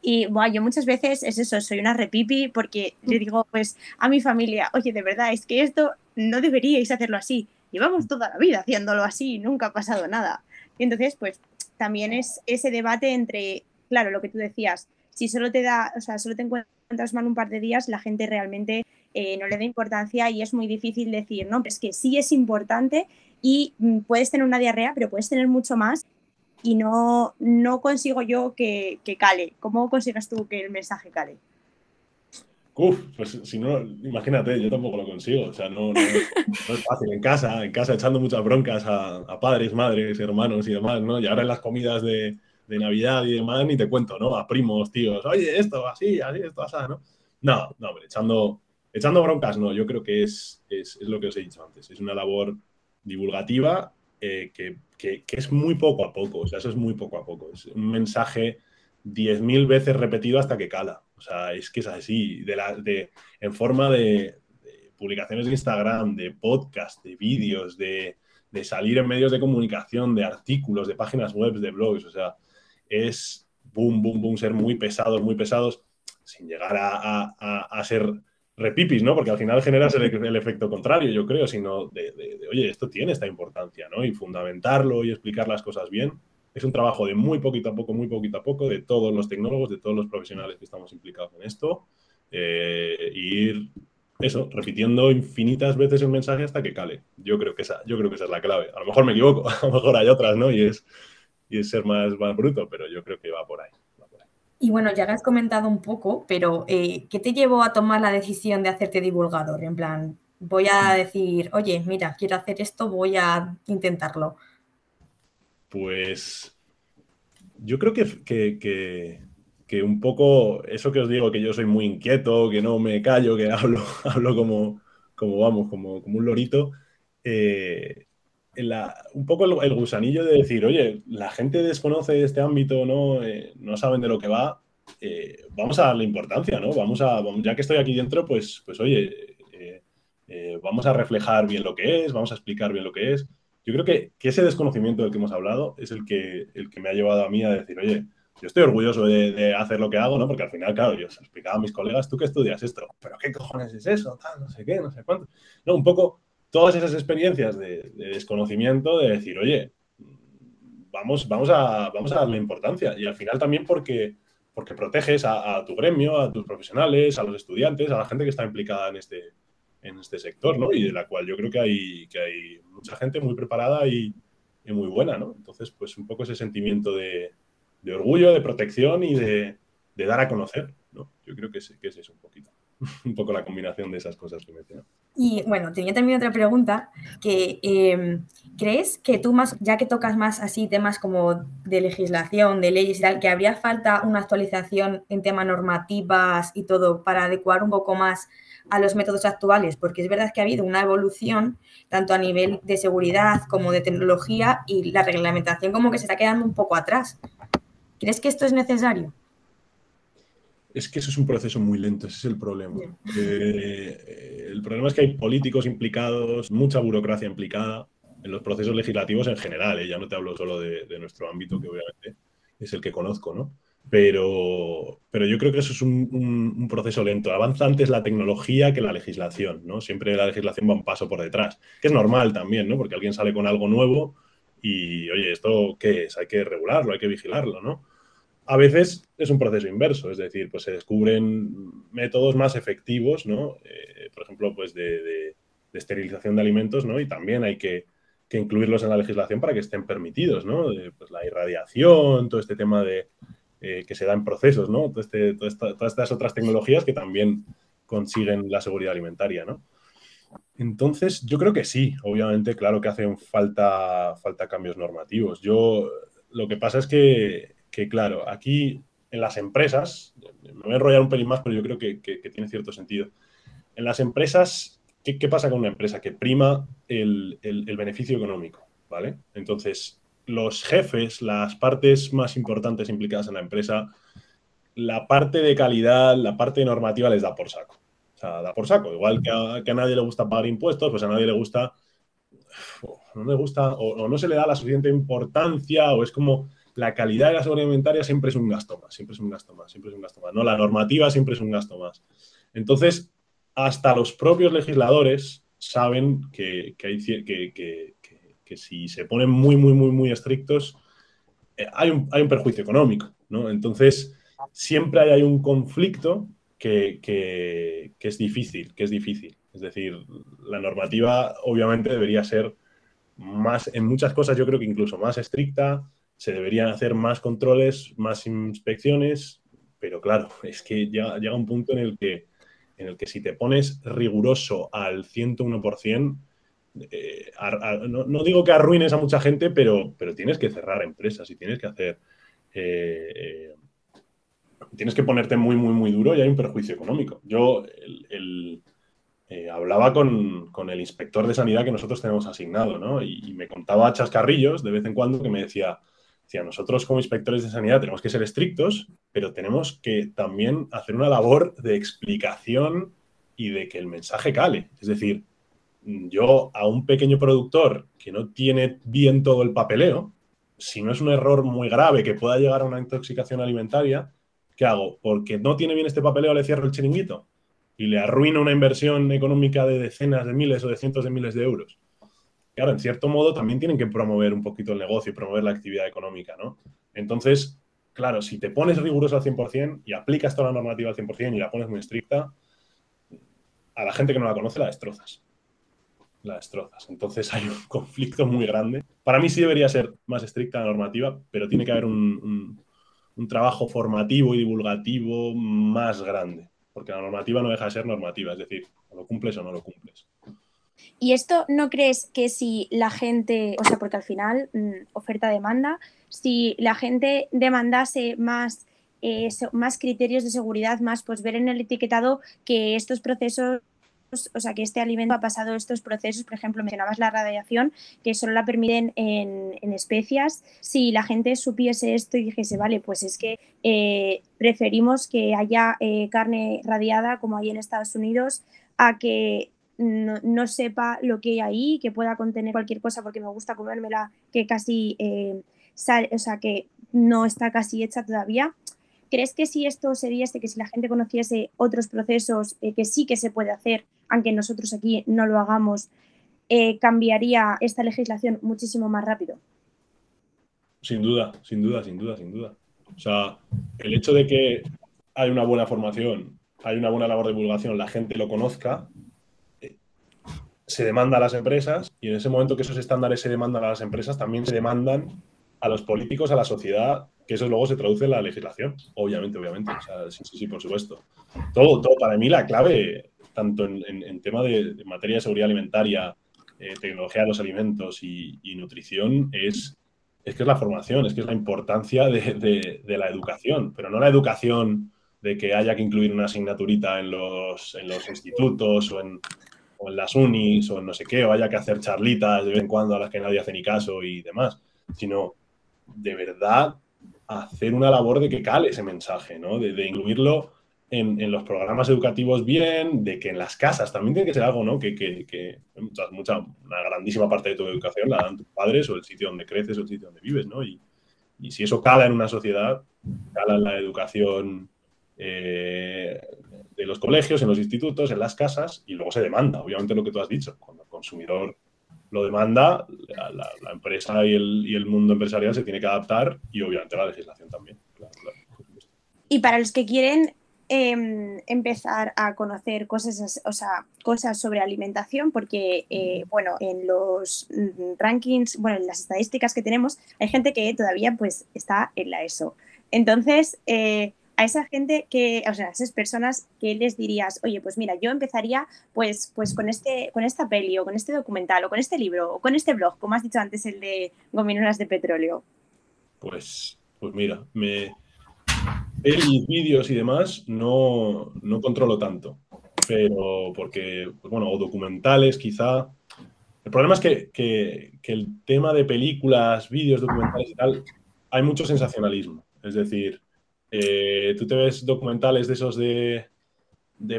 Y bueno, yo muchas veces es eso, soy una repipi porque le digo pues a mi familia, oye, de verdad, es que esto no deberíais hacerlo así llevamos toda la vida haciéndolo así y nunca ha pasado nada. Y entonces, pues también es ese debate entre, claro, lo que tú decías, si solo te da, o sea, solo te encuentras mal un par de días, la gente realmente eh, no le da importancia y es muy difícil decir, no, pero es que sí es importante y mm, puedes tener una diarrea, pero puedes tener mucho más y no, no consigo yo que, que cale. ¿Cómo consigues tú que el mensaje cale? Uf, pues si no, imagínate, yo tampoco lo consigo. O sea, no, es fácil. En casa, en casa echando muchas broncas a, padres, madres, hermanos y demás, ¿no? Y ahora en las comidas de, Navidad y demás, ni te cuento, ¿no? A primos, tíos, oye, esto, así, así, esto, así, ¿no? No, no, hombre, echando, echando broncas, no. Yo creo que es, es, lo que os he dicho antes. Es una labor divulgativa eh, que, que, es muy poco a poco. O sea, eso es muy poco a poco. Es un mensaje 10.000 veces repetido hasta que cala. O sea, es que es así, de la, de, en forma de, publicaciones de Instagram, de podcast, de vídeos, de, salir en medios de comunicación, de artículos, de páginas web, de blogs. O sea, es boom, boom, boom, ser muy pesados, muy pesados, sin llegar a, ser repipis, ¿no? Porque al final generas el, efecto contrario, yo creo, sino de, oye, esto tiene esta importancia, ¿no? Y fundamentarlo y explicar las cosas bien es un trabajo de muy poquito a poco, muy poquito a poco, de todos los tecnólogos, de todos los profesionales que estamos implicados en esto, eh, ir eso, repitiendo infinitas veces el mensaje hasta que cale. Yo creo que esa, yo creo que esa es la clave. A lo mejor me equivoco, a lo mejor hay otras, ¿no? Y es, y es ser más, más bruto, pero yo creo que va por ahí. Y bueno, ya lo has comentado un poco, pero eh, ¿qué te llevó a tomar la decisión de hacerte divulgador? En plan, voy a decir, oye, mira, quiero hacer esto, voy a intentarlo. Pues yo creo que, que, un poco eso que os digo, que yo soy muy inquieto, que no me callo, que hablo, hablo como, como vamos, como, como un lorito. Eh, un poco el, gusanillo de decir, oye, la gente desconoce este ámbito, no, eh, no saben de lo que va, eh, vamos a darle importancia, ¿no? Vamos a, ya que estoy aquí dentro, pues, pues oye, vamos a reflejar bien lo que es, vamos a explicar bien lo que es. Yo creo que, ese desconocimiento del que hemos hablado es el que, el que me ha llevado a mí a decir, oye, yo estoy orgulloso de, hacer lo que hago, ¿no? Porque al final, claro, yo se explicaba a mis colegas, tú que estudias esto, pero ¿qué cojones es eso? no sé qué, no sé cuánto. No, un poco todas esas experiencias de, desconocimiento, de decir, oye, vamos, vamos, a, vamos a darle importancia. Y al final también porque, porque proteges a, tu gremio, a tus profesionales, a los estudiantes, a la gente que está implicada en este, en este sector, ¿no? Y de la cual yo creo que hay, que hay mucha gente muy preparada y, muy buena, ¿no? Entonces, pues un poco ese sentimiento de, orgullo, de protección y de, dar a conocer, ¿no? Yo creo que es, que es eso un poquito. un poco la combinación de esas cosas que mencioné. Y bueno, tenía también otra pregunta, que em, ¿crees que tú más, ya que tocas más así temas como de legislación, de leyes y tal, que habría falta una actualización en temas normativas y todo para adecuar un poco más a los métodos actuales? Porque es verdad que ha habido una evolución tanto a nivel de seguridad como de tecnología y la reglamentación como que se está quedando un poco atrás. ¿Crees que esto es necesario? Es que eso es un proceso muy lento, ese es el problema. Eh, el problema es que hay políticos implicados, mucha burocracia implicada en los procesos legislativos en general, ¿eh? ya no te hablo solo de, nuestro ámbito, que obviamente es el que conozco, ¿no? Pero, pero yo creo que eso es un, proceso lento. Avanza antes la tecnología que la legislación, ¿no? Siempre la legislación va un paso por detrás, que es normal también, ¿no? Porque alguien sale con algo nuevo y, oye, ¿esto qué es? Hay que regularlo, hay que vigilarlo, ¿no? A veces es un proceso inverso, es decir, pues se descubren métodos más efectivos, ¿no? Eh, por ejemplo, pues de, esterilización de alimentos, ¿no? Y también hay que, incluirlos en la legislación para que estén permitidos, ¿no? pues la irradiación, todo este tema de eh, que se da en procesos, ¿no? Este, todas estas otras tecnologías que también consiguen la seguridad alimentaria, ¿no? Entonces, yo creo que sí, obviamente, claro que hacen falta, falta cambios normativos. Yo, lo que pasa es que que, claro, aquí en las empresas, me voy a enrollar un pelín más, pero yo creo que, tiene cierto sentido. En las empresas, ¿qué, pasa con una empresa? Que prima el, beneficio económico, ¿vale? Entonces, los jefes, las partes más importantes implicadas en la empresa, la parte de calidad, la parte normativa les da por saco. O sea, da por saco. Igual que a, que a nadie le gusta pagar impuestos, pues a nadie le gusta, no le gusta, o, o, no se le da la suficiente importancia, o es como, la calidad de la seguridad alimentaria siempre es un gasto más, siempre es un gasto más, siempre es un gasto más. No, la normativa siempre es un gasto más. Entonces, hasta los propios legisladores saben que, que, si se ponen muy, muy, muy, muy estrictos, eh, hay, un, hay, un, perjuicio económico, ¿no? Entonces, siempre hay, un conflicto que, es difícil, que es difícil. Es decir, la normativa obviamente debería ser más, en muchas cosas yo creo que incluso más estricta, se deberían hacer más controles, más inspecciones, pero claro, es que llega, un punto en el, que, en el que si te pones riguroso al 101%, eh, no, digo que arruines a mucha gente, pero, pero tienes que cerrar empresas y tienes que hacer... Eh, eh, tienes que ponerte muy, muy, muy duro y hay un perjuicio económico. Yo hablaba con, el inspector de sanidad que nosotros tenemos asignado, ¿no? Y, y, me contaba chascarrillos de vez en cuando que me decía, nosotros como inspectores de sanidad tenemos que ser estrictos, pero tenemos que también hacer una labor de explicación y de que el mensaje cale. Es decir, yo a un pequeño productor que no tiene bien todo el papeleo, si no es un error muy grave que pueda llegar a una intoxicación alimentaria, ¿qué hago? Porque no tiene bien este papeleo, le cierro el chiringuito y le arruino una inversión económica de decenas de miles o de cientos de miles de euros claro, en cierto modo también tienen que promover un poquito el negocio promover la actividad económica, ¿no? Entonces, claro, si te pones riguroso al 100% y aplicas toda la normativa al 100% y la pones muy estricta, a la gente que no la conoce la destrozas. La destrozas. Entonces hay un conflicto muy grande. Para mí sí debería ser más estricta la normativa, pero tiene que haber un, un trabajo formativo y divulgativo más grande, porque la normativa no deja de ser normativa, es decir, o lo cumples o no lo cumples. ¿Y esto no crees que si la gente, o sea, porque al final, mm, oferta-demanda, si la gente demandase más, eh, más criterios de seguridad, más pues ver en el etiquetado que estos procesos o sea, que este alimento ha pasado estos procesos, por ejemplo, mencionabas la radiación, que solo la permiten en, especias. Si la gente supiese esto y dijese, vale, pues es que eh, preferimos que haya eh, carne radiada como hay en Estados Unidos a que no, sepa lo que hay ahí, que pueda contener cualquier cosa porque me gusta comérmela, que casi, eh, o sea, que no está casi hecha todavía. ¿Crees que si esto se diese, que si la gente conociese otros procesos eh, que sí que se puede hacer, aunque nosotros aquí no lo hagamos, eh, cambiaría esta legislación muchísimo más rápido? Sin duda, sin duda, sin duda, sin duda. O sea, el hecho de que hay una buena formación, hay una buena labor de divulgación, la gente lo conozca, se demanda a las empresas y en ese momento que esos estándares se demandan a las empresas, también se demandan a los políticos, a la sociedad, que eso luego se traduce en la legislación, obviamente, obviamente. sí, sí, sí, por supuesto. Todo, todo para mí la clave, tanto en, tema de, materia de seguridad alimentaria, eh, tecnología de los alimentos y, nutrición, es, es que es la formación, es que es la importancia de, la educación, pero no la educación de que haya que incluir una asignaturita en los, en los institutos o en, o en las unis o en no sé qué, o haya que hacer charlitas de vez en cuando a las que nadie hace ni caso y demás, sino de verdad hacer una labor de que cale ese mensaje, ¿no? De, incluirlo en, los programas educativos bien, de que en las casas también tiene que ser algo, ¿no? Que, que, mucha, una grandísima parte de tu educación la dan tus padres o el sitio donde creces o el sitio donde vives, ¿no? Y, si eso cala en una sociedad, cala en la educación eh, los colegios, en los institutos, en las casas, y luego se demanda, obviamente lo que tú has dicho, cuando el consumidor lo demanda, la, empresa y el, mundo empresarial se tiene que adaptar y obviamente la legislación también. y para los que quieren em, empezar a conocer cosas, o sea, cosas sobre alimentación, porque, eh, bueno, en los rankings, bueno, en las estadísticas que tenemos, hay gente que todavía pues está en la ESO. Entonces, eh, a esa gente que, o sea, a esas personas que les dirías, oye, pues mira, yo empezaría pues, pues con, este, con esta peli o con este documental o con este libro o con este blog, como has dicho antes, el de gominolas de petróleo? Pues, pues mira, me... Pelis, vídeos y demás no, no controlo tanto, pero porque, pues bueno, o documentales quizá. El problema es que, que, que el tema de películas, vídeos, documentales y tal, hay mucho sensacionalismo. Es decir, eh, tú te ves documentales de esos de,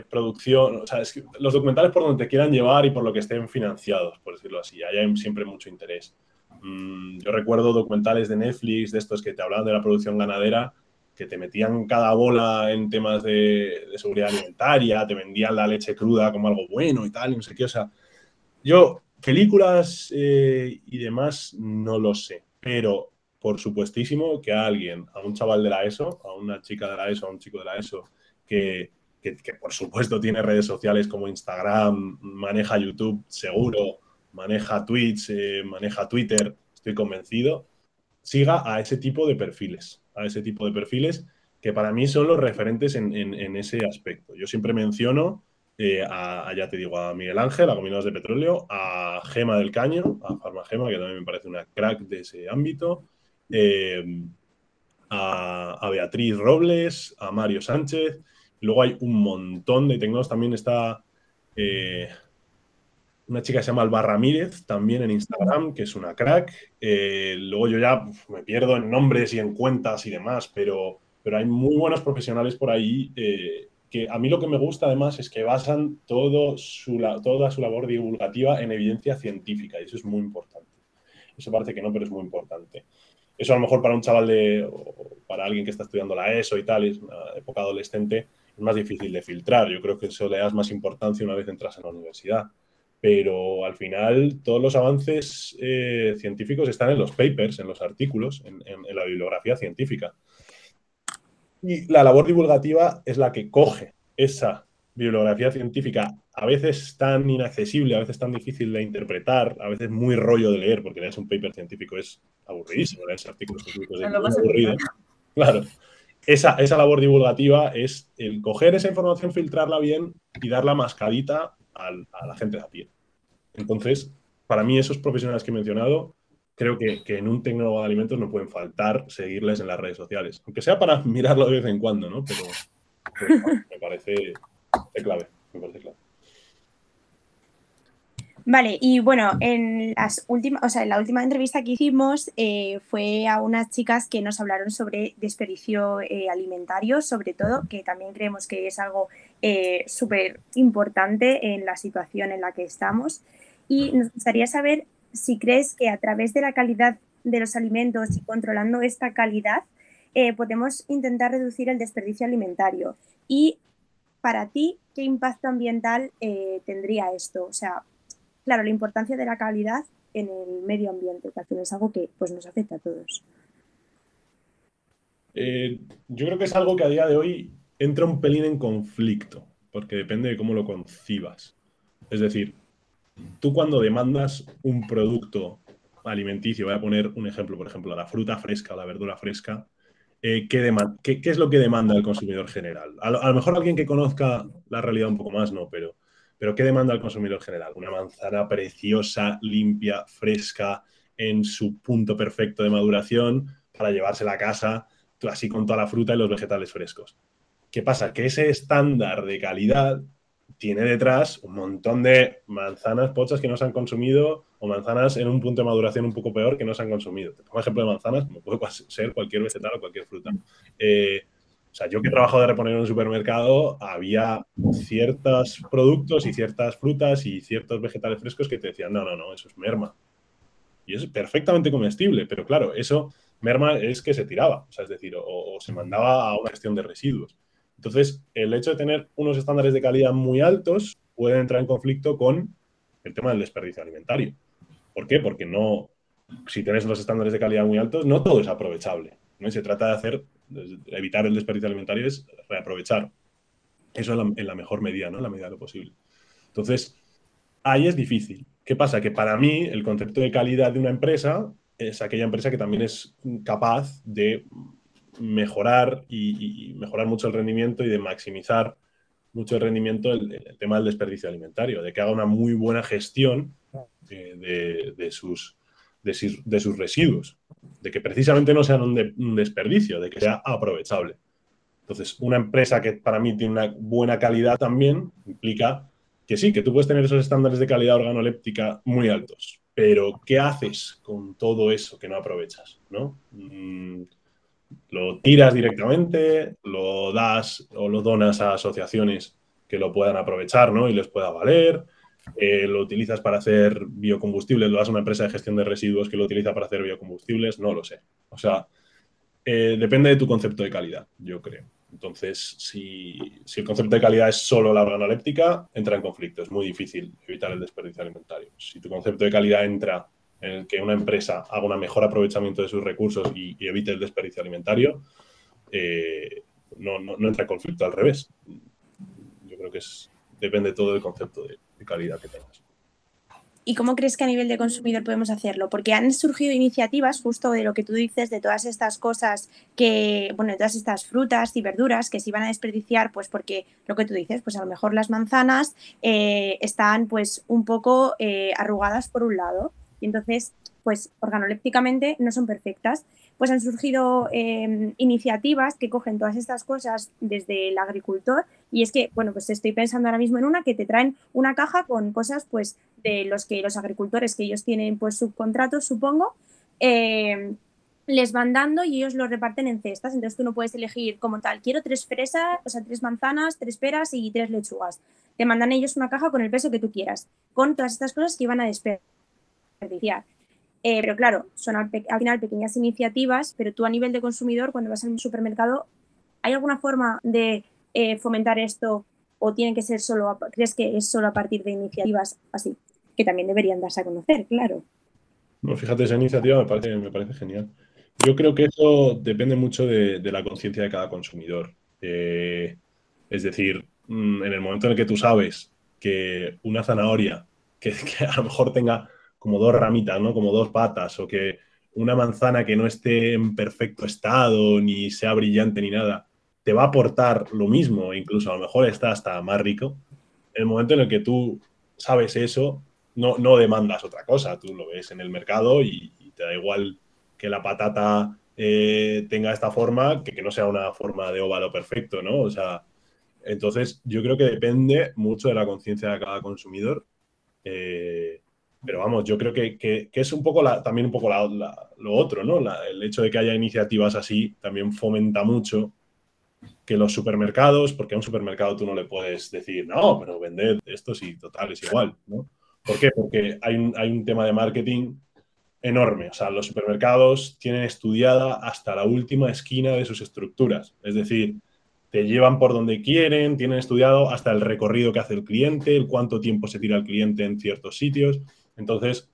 producción, o sea, los documentales por donde te quieran llevar y por lo que estén financiados, por decirlo así, hay siempre mucho interés. Mm, yo recuerdo documentales de Netflix, de estos que te hablaban de la producción ganadera, que te metían cada bola en temas de, seguridad alimentaria, te vendían la leche cruda como algo bueno y tal, y no sé qué, o sea, yo, películas eh, y demás, no lo sé, pero por supuestísimo que a alguien, a un chaval de la ESO, a una chica de la ESO, a un chico de la ESO, que, por supuesto tiene redes sociales como Instagram, maneja YouTube seguro, maneja Twitch, eh, maneja Twitter, estoy convencido, siga a ese tipo de perfiles, a ese tipo de perfiles que para mí son los referentes en, ese aspecto. Yo siempre menciono eh, a, ya te digo, a Miguel Ángel, a Cominos de Petróleo, a Gema del Caño, a Farmagema, que también me parece una crack de ese ámbito, eh, a, Beatriz Robles, a Mario Sánchez. Luego hay un montón de tecnos. También está eh, una chica que se llama Alba Ramírez, también en Instagram, que es una crack. Eh, luego yo ya me pierdo en nombres y en cuentas y demás, pero, pero hay muy buenos profesionales por ahí. que a mí lo que me gusta además es que basan toda su labor divulgativa en evidencia científica y eso es muy importante. Eso parece que no, pero es muy importante. Eso a lo mejor para un chaval de, para alguien que está estudiando la ESO y tal, es una época adolescente, es más difícil de filtrar. Yo creo que eso le das más importancia una vez entras en la universidad. Pero al final todos los avances eh, científicos están en los papers, en los artículos, en la bibliografía científica. Y la labor divulgativa es la que coge esa bibliografía científica a veces tan inaccesible, a veces tan difícil de interpretar, a veces muy rollo de leer, porque leer un paper científico es aburridísimo, leer artículos científicos es aburrido. Claro. Esa, esa, labor divulgativa es el coger esa información, filtrarla bien y darla mascadita a la gente de a pie. Entonces, para mí, esos profesionales que he mencionado, creo que, que, en un tecnólogo de alimentos no pueden faltar seguirles en las redes sociales. Aunque sea para mirarlo de vez en cuando, ¿no? Pero, me parece clave. Me parece clave. Vale, y bueno, en las últimas, o sea, en la última entrevista que hicimos eh, fue a unas chicas que nos hablaron sobre desperdicio eh, alimentario, sobre todo, que también creemos que es algo eh, súper importante en la situación en la que estamos. Y nos gustaría saber si crees que a través de la calidad de los alimentos y controlando esta calidad, podemos intentar reducir el desperdicio alimentario. Y para ti, ¿qué impacto ambiental tendría esto? O sea, claro, la importancia de la calidad en el medio ambiente, que al final es algo que pues, nos afecta a todos. Eh, yo creo que es algo que a día de hoy entra un pelín en conflicto, porque depende de cómo lo concibas. Es decir, tú cuando demandas un producto alimenticio, voy a poner un ejemplo, por ejemplo, la fruta fresca o la verdura fresca, eh, ¿qué, es lo que demanda el consumidor general? a, lo, mejor alguien que conozca la realidad un poco más, no, pero pero ¿qué demanda el consumidor general? Una manzana preciosa, limpia, fresca, en su punto perfecto de maduración para llevársela a casa, así con toda la fruta y los vegetales frescos. ¿Qué pasa? Que ese estándar de calidad tiene detrás un montón de manzanas pochas que no se han consumido o manzanas en un punto de maduración un poco peor que no se han consumido. Te pongo ejemplo de manzanas, como puede ser cualquier vegetal o cualquier fruta. Eh, o sea, yo que trabajo de reponer en un supermercado, había ciertos productos y ciertas frutas y ciertos vegetales frescos que te decían, no, no, no, eso es merma. Y es perfectamente comestible, pero claro, eso, merma es que se tiraba, o sea, es decir, o, se mandaba a una gestión de residuos. Entonces, el hecho de tener unos estándares de calidad muy altos puede entrar en conflicto con el tema del desperdicio alimentario. ¿Por qué? Porque no, si tienes unos estándares de calidad muy altos, no todo es aprovechable. ¿no? se trata de hacer evitar el desperdicio alimentario es reaprovechar. Eso en la, mejor medida, ¿no? En la medida de lo posible. Entonces, ahí es difícil. ¿Qué pasa? Que para mí el concepto de calidad de una empresa es aquella empresa que también es capaz de mejorar y, mejorar mucho el rendimiento y de maximizar mucho el rendimiento el, tema del desperdicio alimentario, de que haga una muy buena gestión de, sus, de sus residuos de que precisamente no sean un, desperdicio, de que sea aprovechable. Entonces, una empresa que para mí tiene una buena calidad también implica que sí, que tú puedes tener esos estándares de calidad organoléptica muy altos, pero ¿qué haces con todo eso que no aprovechas? ¿no? Lo tiras directamente, lo das o lo donas a asociaciones que lo puedan aprovechar ¿no? y les pueda valer, eh, lo utilizas para hacer biocombustibles, lo das a una empresa de gestión de residuos que lo utiliza para hacer biocombustibles, no lo sé. O sea, eh, depende de tu concepto de calidad, yo creo. Entonces, si, el concepto de calidad es solo la organoléptica, entra en conflicto. Es muy difícil evitar el desperdicio alimentario. Si tu concepto de calidad entra en el que una empresa haga un mejor aprovechamiento de sus recursos y, evite el desperdicio alimentario, eh, no, entra en conflicto al revés. Yo creo que es, depende todo del concepto de, calidad que tengas. ¿Y cómo crees que a nivel de consumidor podemos hacerlo? Porque han surgido iniciativas justo de lo que tú dices, de todas estas cosas que, bueno, de todas estas frutas y verduras que se iban a desperdiciar, pues porque lo que tú dices, pues a lo mejor las manzanas eh, están pues un poco eh, arrugadas por un lado y entonces pues organolépticamente no son perfectas pues han surgido em, iniciativas que cogen todas estas cosas desde el agricultor y es que, bueno, pues estoy pensando ahora mismo en una que te traen una caja con cosas pues de los que los agricultores que ellos tienen pues subcontratos, supongo, em, les van dando y ellos lo reparten en cestas. Entonces tú no puedes elegir como tal, quiero tres fresas, o sea, tres manzanas, tres peras y tres lechugas. Te mandan ellos una caja con el peso que tú quieras, con todas estas cosas que iban a desperdiciar. Eh, pero claro, son al, final pequeñas iniciativas, pero tú a nivel de consumidor, cuando vas al supermercado, ¿hay alguna forma de eh, fomentar esto o tiene que ser solo, crees que es solo a partir de iniciativas así? Que también deberían darse a conocer, claro. Fíjate, esa iniciativa me parece, me parece genial. Yo creo que eso depende mucho de, la conciencia de cada consumidor. Eh, es decir, mm, en el momento en el que tú sabes que una zanahoria que a lo mejor tenga como dos ramitas, ¿no? Como dos patas, o que una manzana que no esté en perfecto estado, ni sea brillante ni nada, te va a aportar lo mismo, incluso a lo mejor está hasta más rico. El momento en el que tú sabes eso, no, no demandas otra cosa, tú lo ves en el mercado y, te da igual que la patata eh, tenga esta forma, que, que no sea una forma de óvalo perfecto, ¿no? O sea, entonces yo creo que depende mucho de la conciencia de cada consumidor. Eh, pero vamos, yo creo que, es un poco también un poco lo otro, ¿no? el hecho de que haya iniciativas así también fomenta mucho que los supermercados, porque a un supermercado tú no le puedes decir, no, pero vender esto sí, total, es igual, ¿no? ¿Por qué? Porque hay un, hay un tema de marketing enorme. O sea, los supermercados tienen estudiada hasta la última esquina de sus estructuras. Es decir, te llevan por donde quieren, tienen estudiado hasta el recorrido que hace el cliente, el cuánto tiempo se tira el cliente en ciertos sitios. Entonces,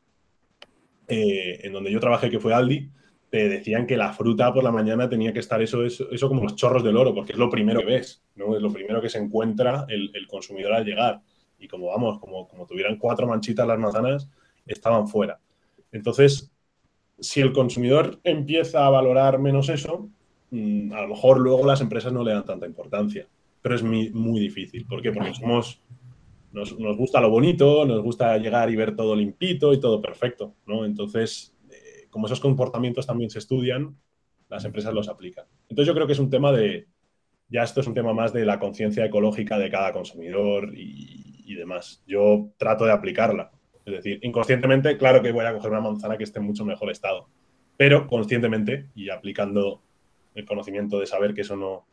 eh, en donde yo trabajé, que fue Aldi, te decían que la fruta por la mañana tenía que estar eso, eso, eso como los chorros del oro, porque es lo primero que ves, ¿no? Es lo primero que se encuentra el, consumidor al llegar. Y como vamos, como, como tuvieran cuatro manchitas las manzanas, estaban fuera. Entonces, si el consumidor empieza a valorar menos eso, mm, a lo mejor luego las empresas no le dan tanta importancia. Pero es muy, muy difícil. ¿Por qué? Porque somos nos, gusta lo bonito, nos gusta llegar y ver todo limpito y todo perfecto, ¿no? Entonces, eh, como esos comportamientos también se estudian, las empresas los aplican. Entonces yo creo que es un tema de, ya esto es un tema más de la conciencia ecológica de cada consumidor y, y, demás. Yo trato de aplicarla. Es decir, inconscientemente, claro que voy a coger una manzana que esté en mucho mejor estado, pero conscientemente y aplicando el conocimiento de saber que eso no,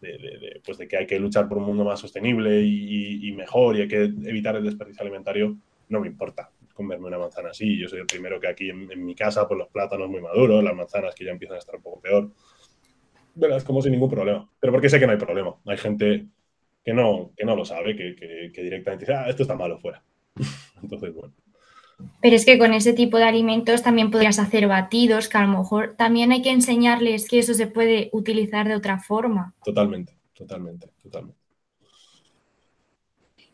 de, pues de que hay que luchar por un mundo más sostenible y, mejor y hay que evitar el desperdicio alimentario, no me importa comerme una manzana así. Yo soy el primero que aquí en, mi casa, pues los plátanos muy maduros, las manzanas que ya empiezan a estar un poco peor. Verás, como sin ningún problema. Pero porque sé que no hay problema. Hay gente que no, que no lo sabe, que, que directamente dice, ah, esto está malo fuera. Entonces, bueno. Pero es que con ese tipo de alimentos también podrías hacer batidos, que a lo mejor también hay que enseñarles que eso se puede utilizar de otra forma. Totalmente, totalmente, totalmente.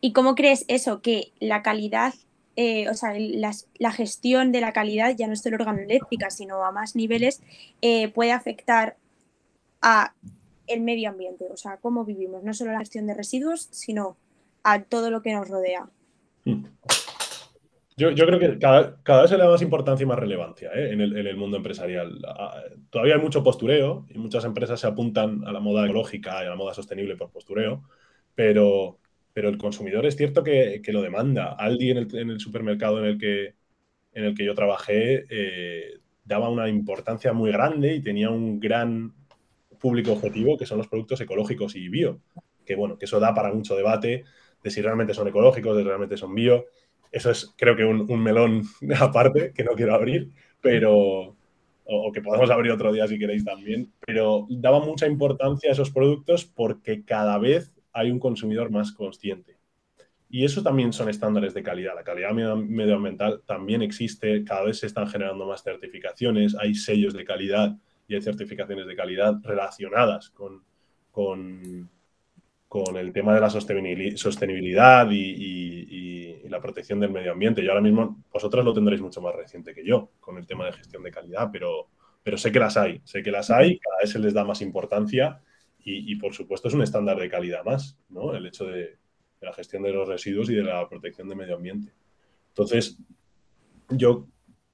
¿Y cómo crees eso? Que la calidad, eh, o sea, la, gestión de la calidad ya no es solo organoléptica, sino a más niveles, eh, puede afectar a el medio ambiente, o sea, cómo vivimos, no solo la gestión de residuos, sino a todo lo que nos rodea. Hmm. Yo, creo que cada, vez se le da más importancia y más relevancia ¿eh? en, el, mundo empresarial. Todavía hay mucho postureo y muchas empresas se apuntan a la moda ecológica y a la moda sostenible por postureo, pero, pero el consumidor es cierto que, lo demanda. Aldi en el, supermercado en el que, en el que yo trabajé eh, daba una importancia muy grande y tenía un gran público objetivo que son los productos ecológicos y bio. Que bueno, que eso da para mucho debate de si realmente son ecológicos, de si realmente son bio eso es, creo que, un, melón aparte que no quiero abrir, pero. O, que podemos abrir otro día si queréis también. Pero daba mucha importancia a esos productos porque cada vez hay un consumidor más consciente. Y eso también son estándares de calidad. La calidad medioambiental también existe, cada vez se están generando más certificaciones, hay sellos de calidad y hay certificaciones de calidad relacionadas con, con, con el tema de la sostenibilidad y, la protección del medio ambiente. Y ahora mismo vosotros lo tendréis mucho más reciente que yo con el tema de gestión de calidad, pero, pero sé que las hay, sé que las hay, cada vez se les da más importancia y, por supuesto es un estándar de calidad más, ¿no? El hecho de, la gestión de los residuos y de la protección del medio ambiente. Entonces, yo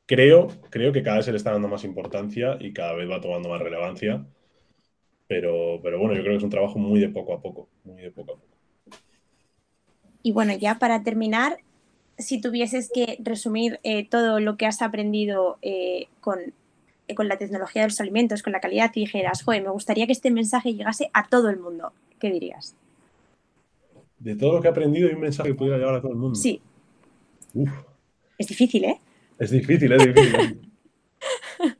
creo, creo que cada vez se le está dando más importancia y cada vez va tomando más relevancia pero, bueno, yo creo que es un trabajo muy de poco a poco, muy de poco a poco. Y bueno, ya para terminar, si tuvieses que resumir eh, todo lo que has aprendido eh, con, eh, con, la tecnología de los alimentos, con la calidad, y dijeras, joder, me gustaría que este mensaje llegase a todo el mundo, ¿qué dirías? De todo lo que he aprendido y un mensaje que pudiera llegar a todo el mundo. Sí. Es difícil, ¿eh? Es difícil, es difícil.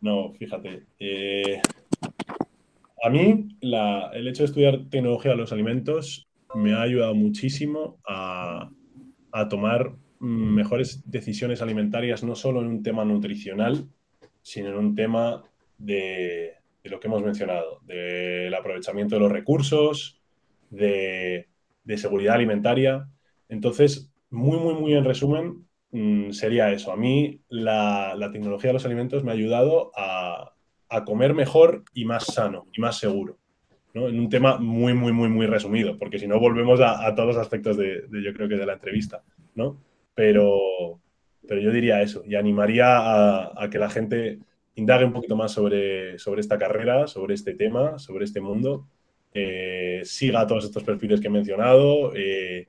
no, fíjate. A mí, el hecho de estudiar tecnología de los alimentos me ha ayudado muchísimo a, tomar mejores decisiones alimentarias, no solo en un tema nutricional, sino en un tema de, lo que hemos mencionado, del aprovechamiento de los recursos, de, seguridad alimentaria. Entonces, muy, muy, muy en resumen, mm, sería eso. A mí la, tecnología de los alimentos me ha ayudado a, comer mejor y más sano y más seguro. En un tema muy, muy, muy, muy resumido, porque si no volvemos a, todos los aspectos de, yo creo que de la entrevista, ¿no? Pero, pero yo diría eso y animaría a, que la gente indague un poquito más sobre, sobre esta carrera, sobre este tema, sobre este mundo, eh, siga todos estos perfiles que he mencionado, eh,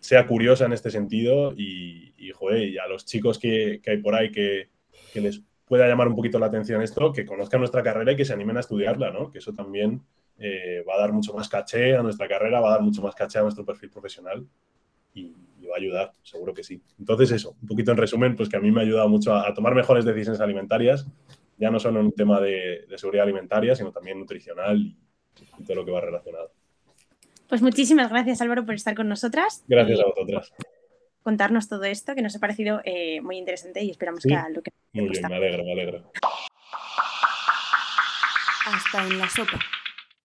sea curiosa en este sentido y, y, a los chicos que, hay por ahí que, les pueda llamar un poquito la atención esto, que conozcan nuestra carrera y que se animen a estudiarla, ¿no? Que eso también eh, va a dar mucho más caché a nuestra carrera, va a dar mucho más caché a nuestro perfil profesional y, va a ayudar, seguro que sí. Entonces eso, un poquito en resumen, pues que a mí me ha ayudado mucho a, tomar mejores decisiones alimentarias, ya no solo en un tema de, seguridad alimentaria, sino también nutricional y, todo lo que va relacionado. Pues muchísimas gracias Álvaro por estar con nosotras. Gracias a vosotras. Contarnos todo esto que nos ha parecido eh, muy interesante y esperamos que a lo que... Muy bien, me alegro, me alegro. Hasta en la sopa.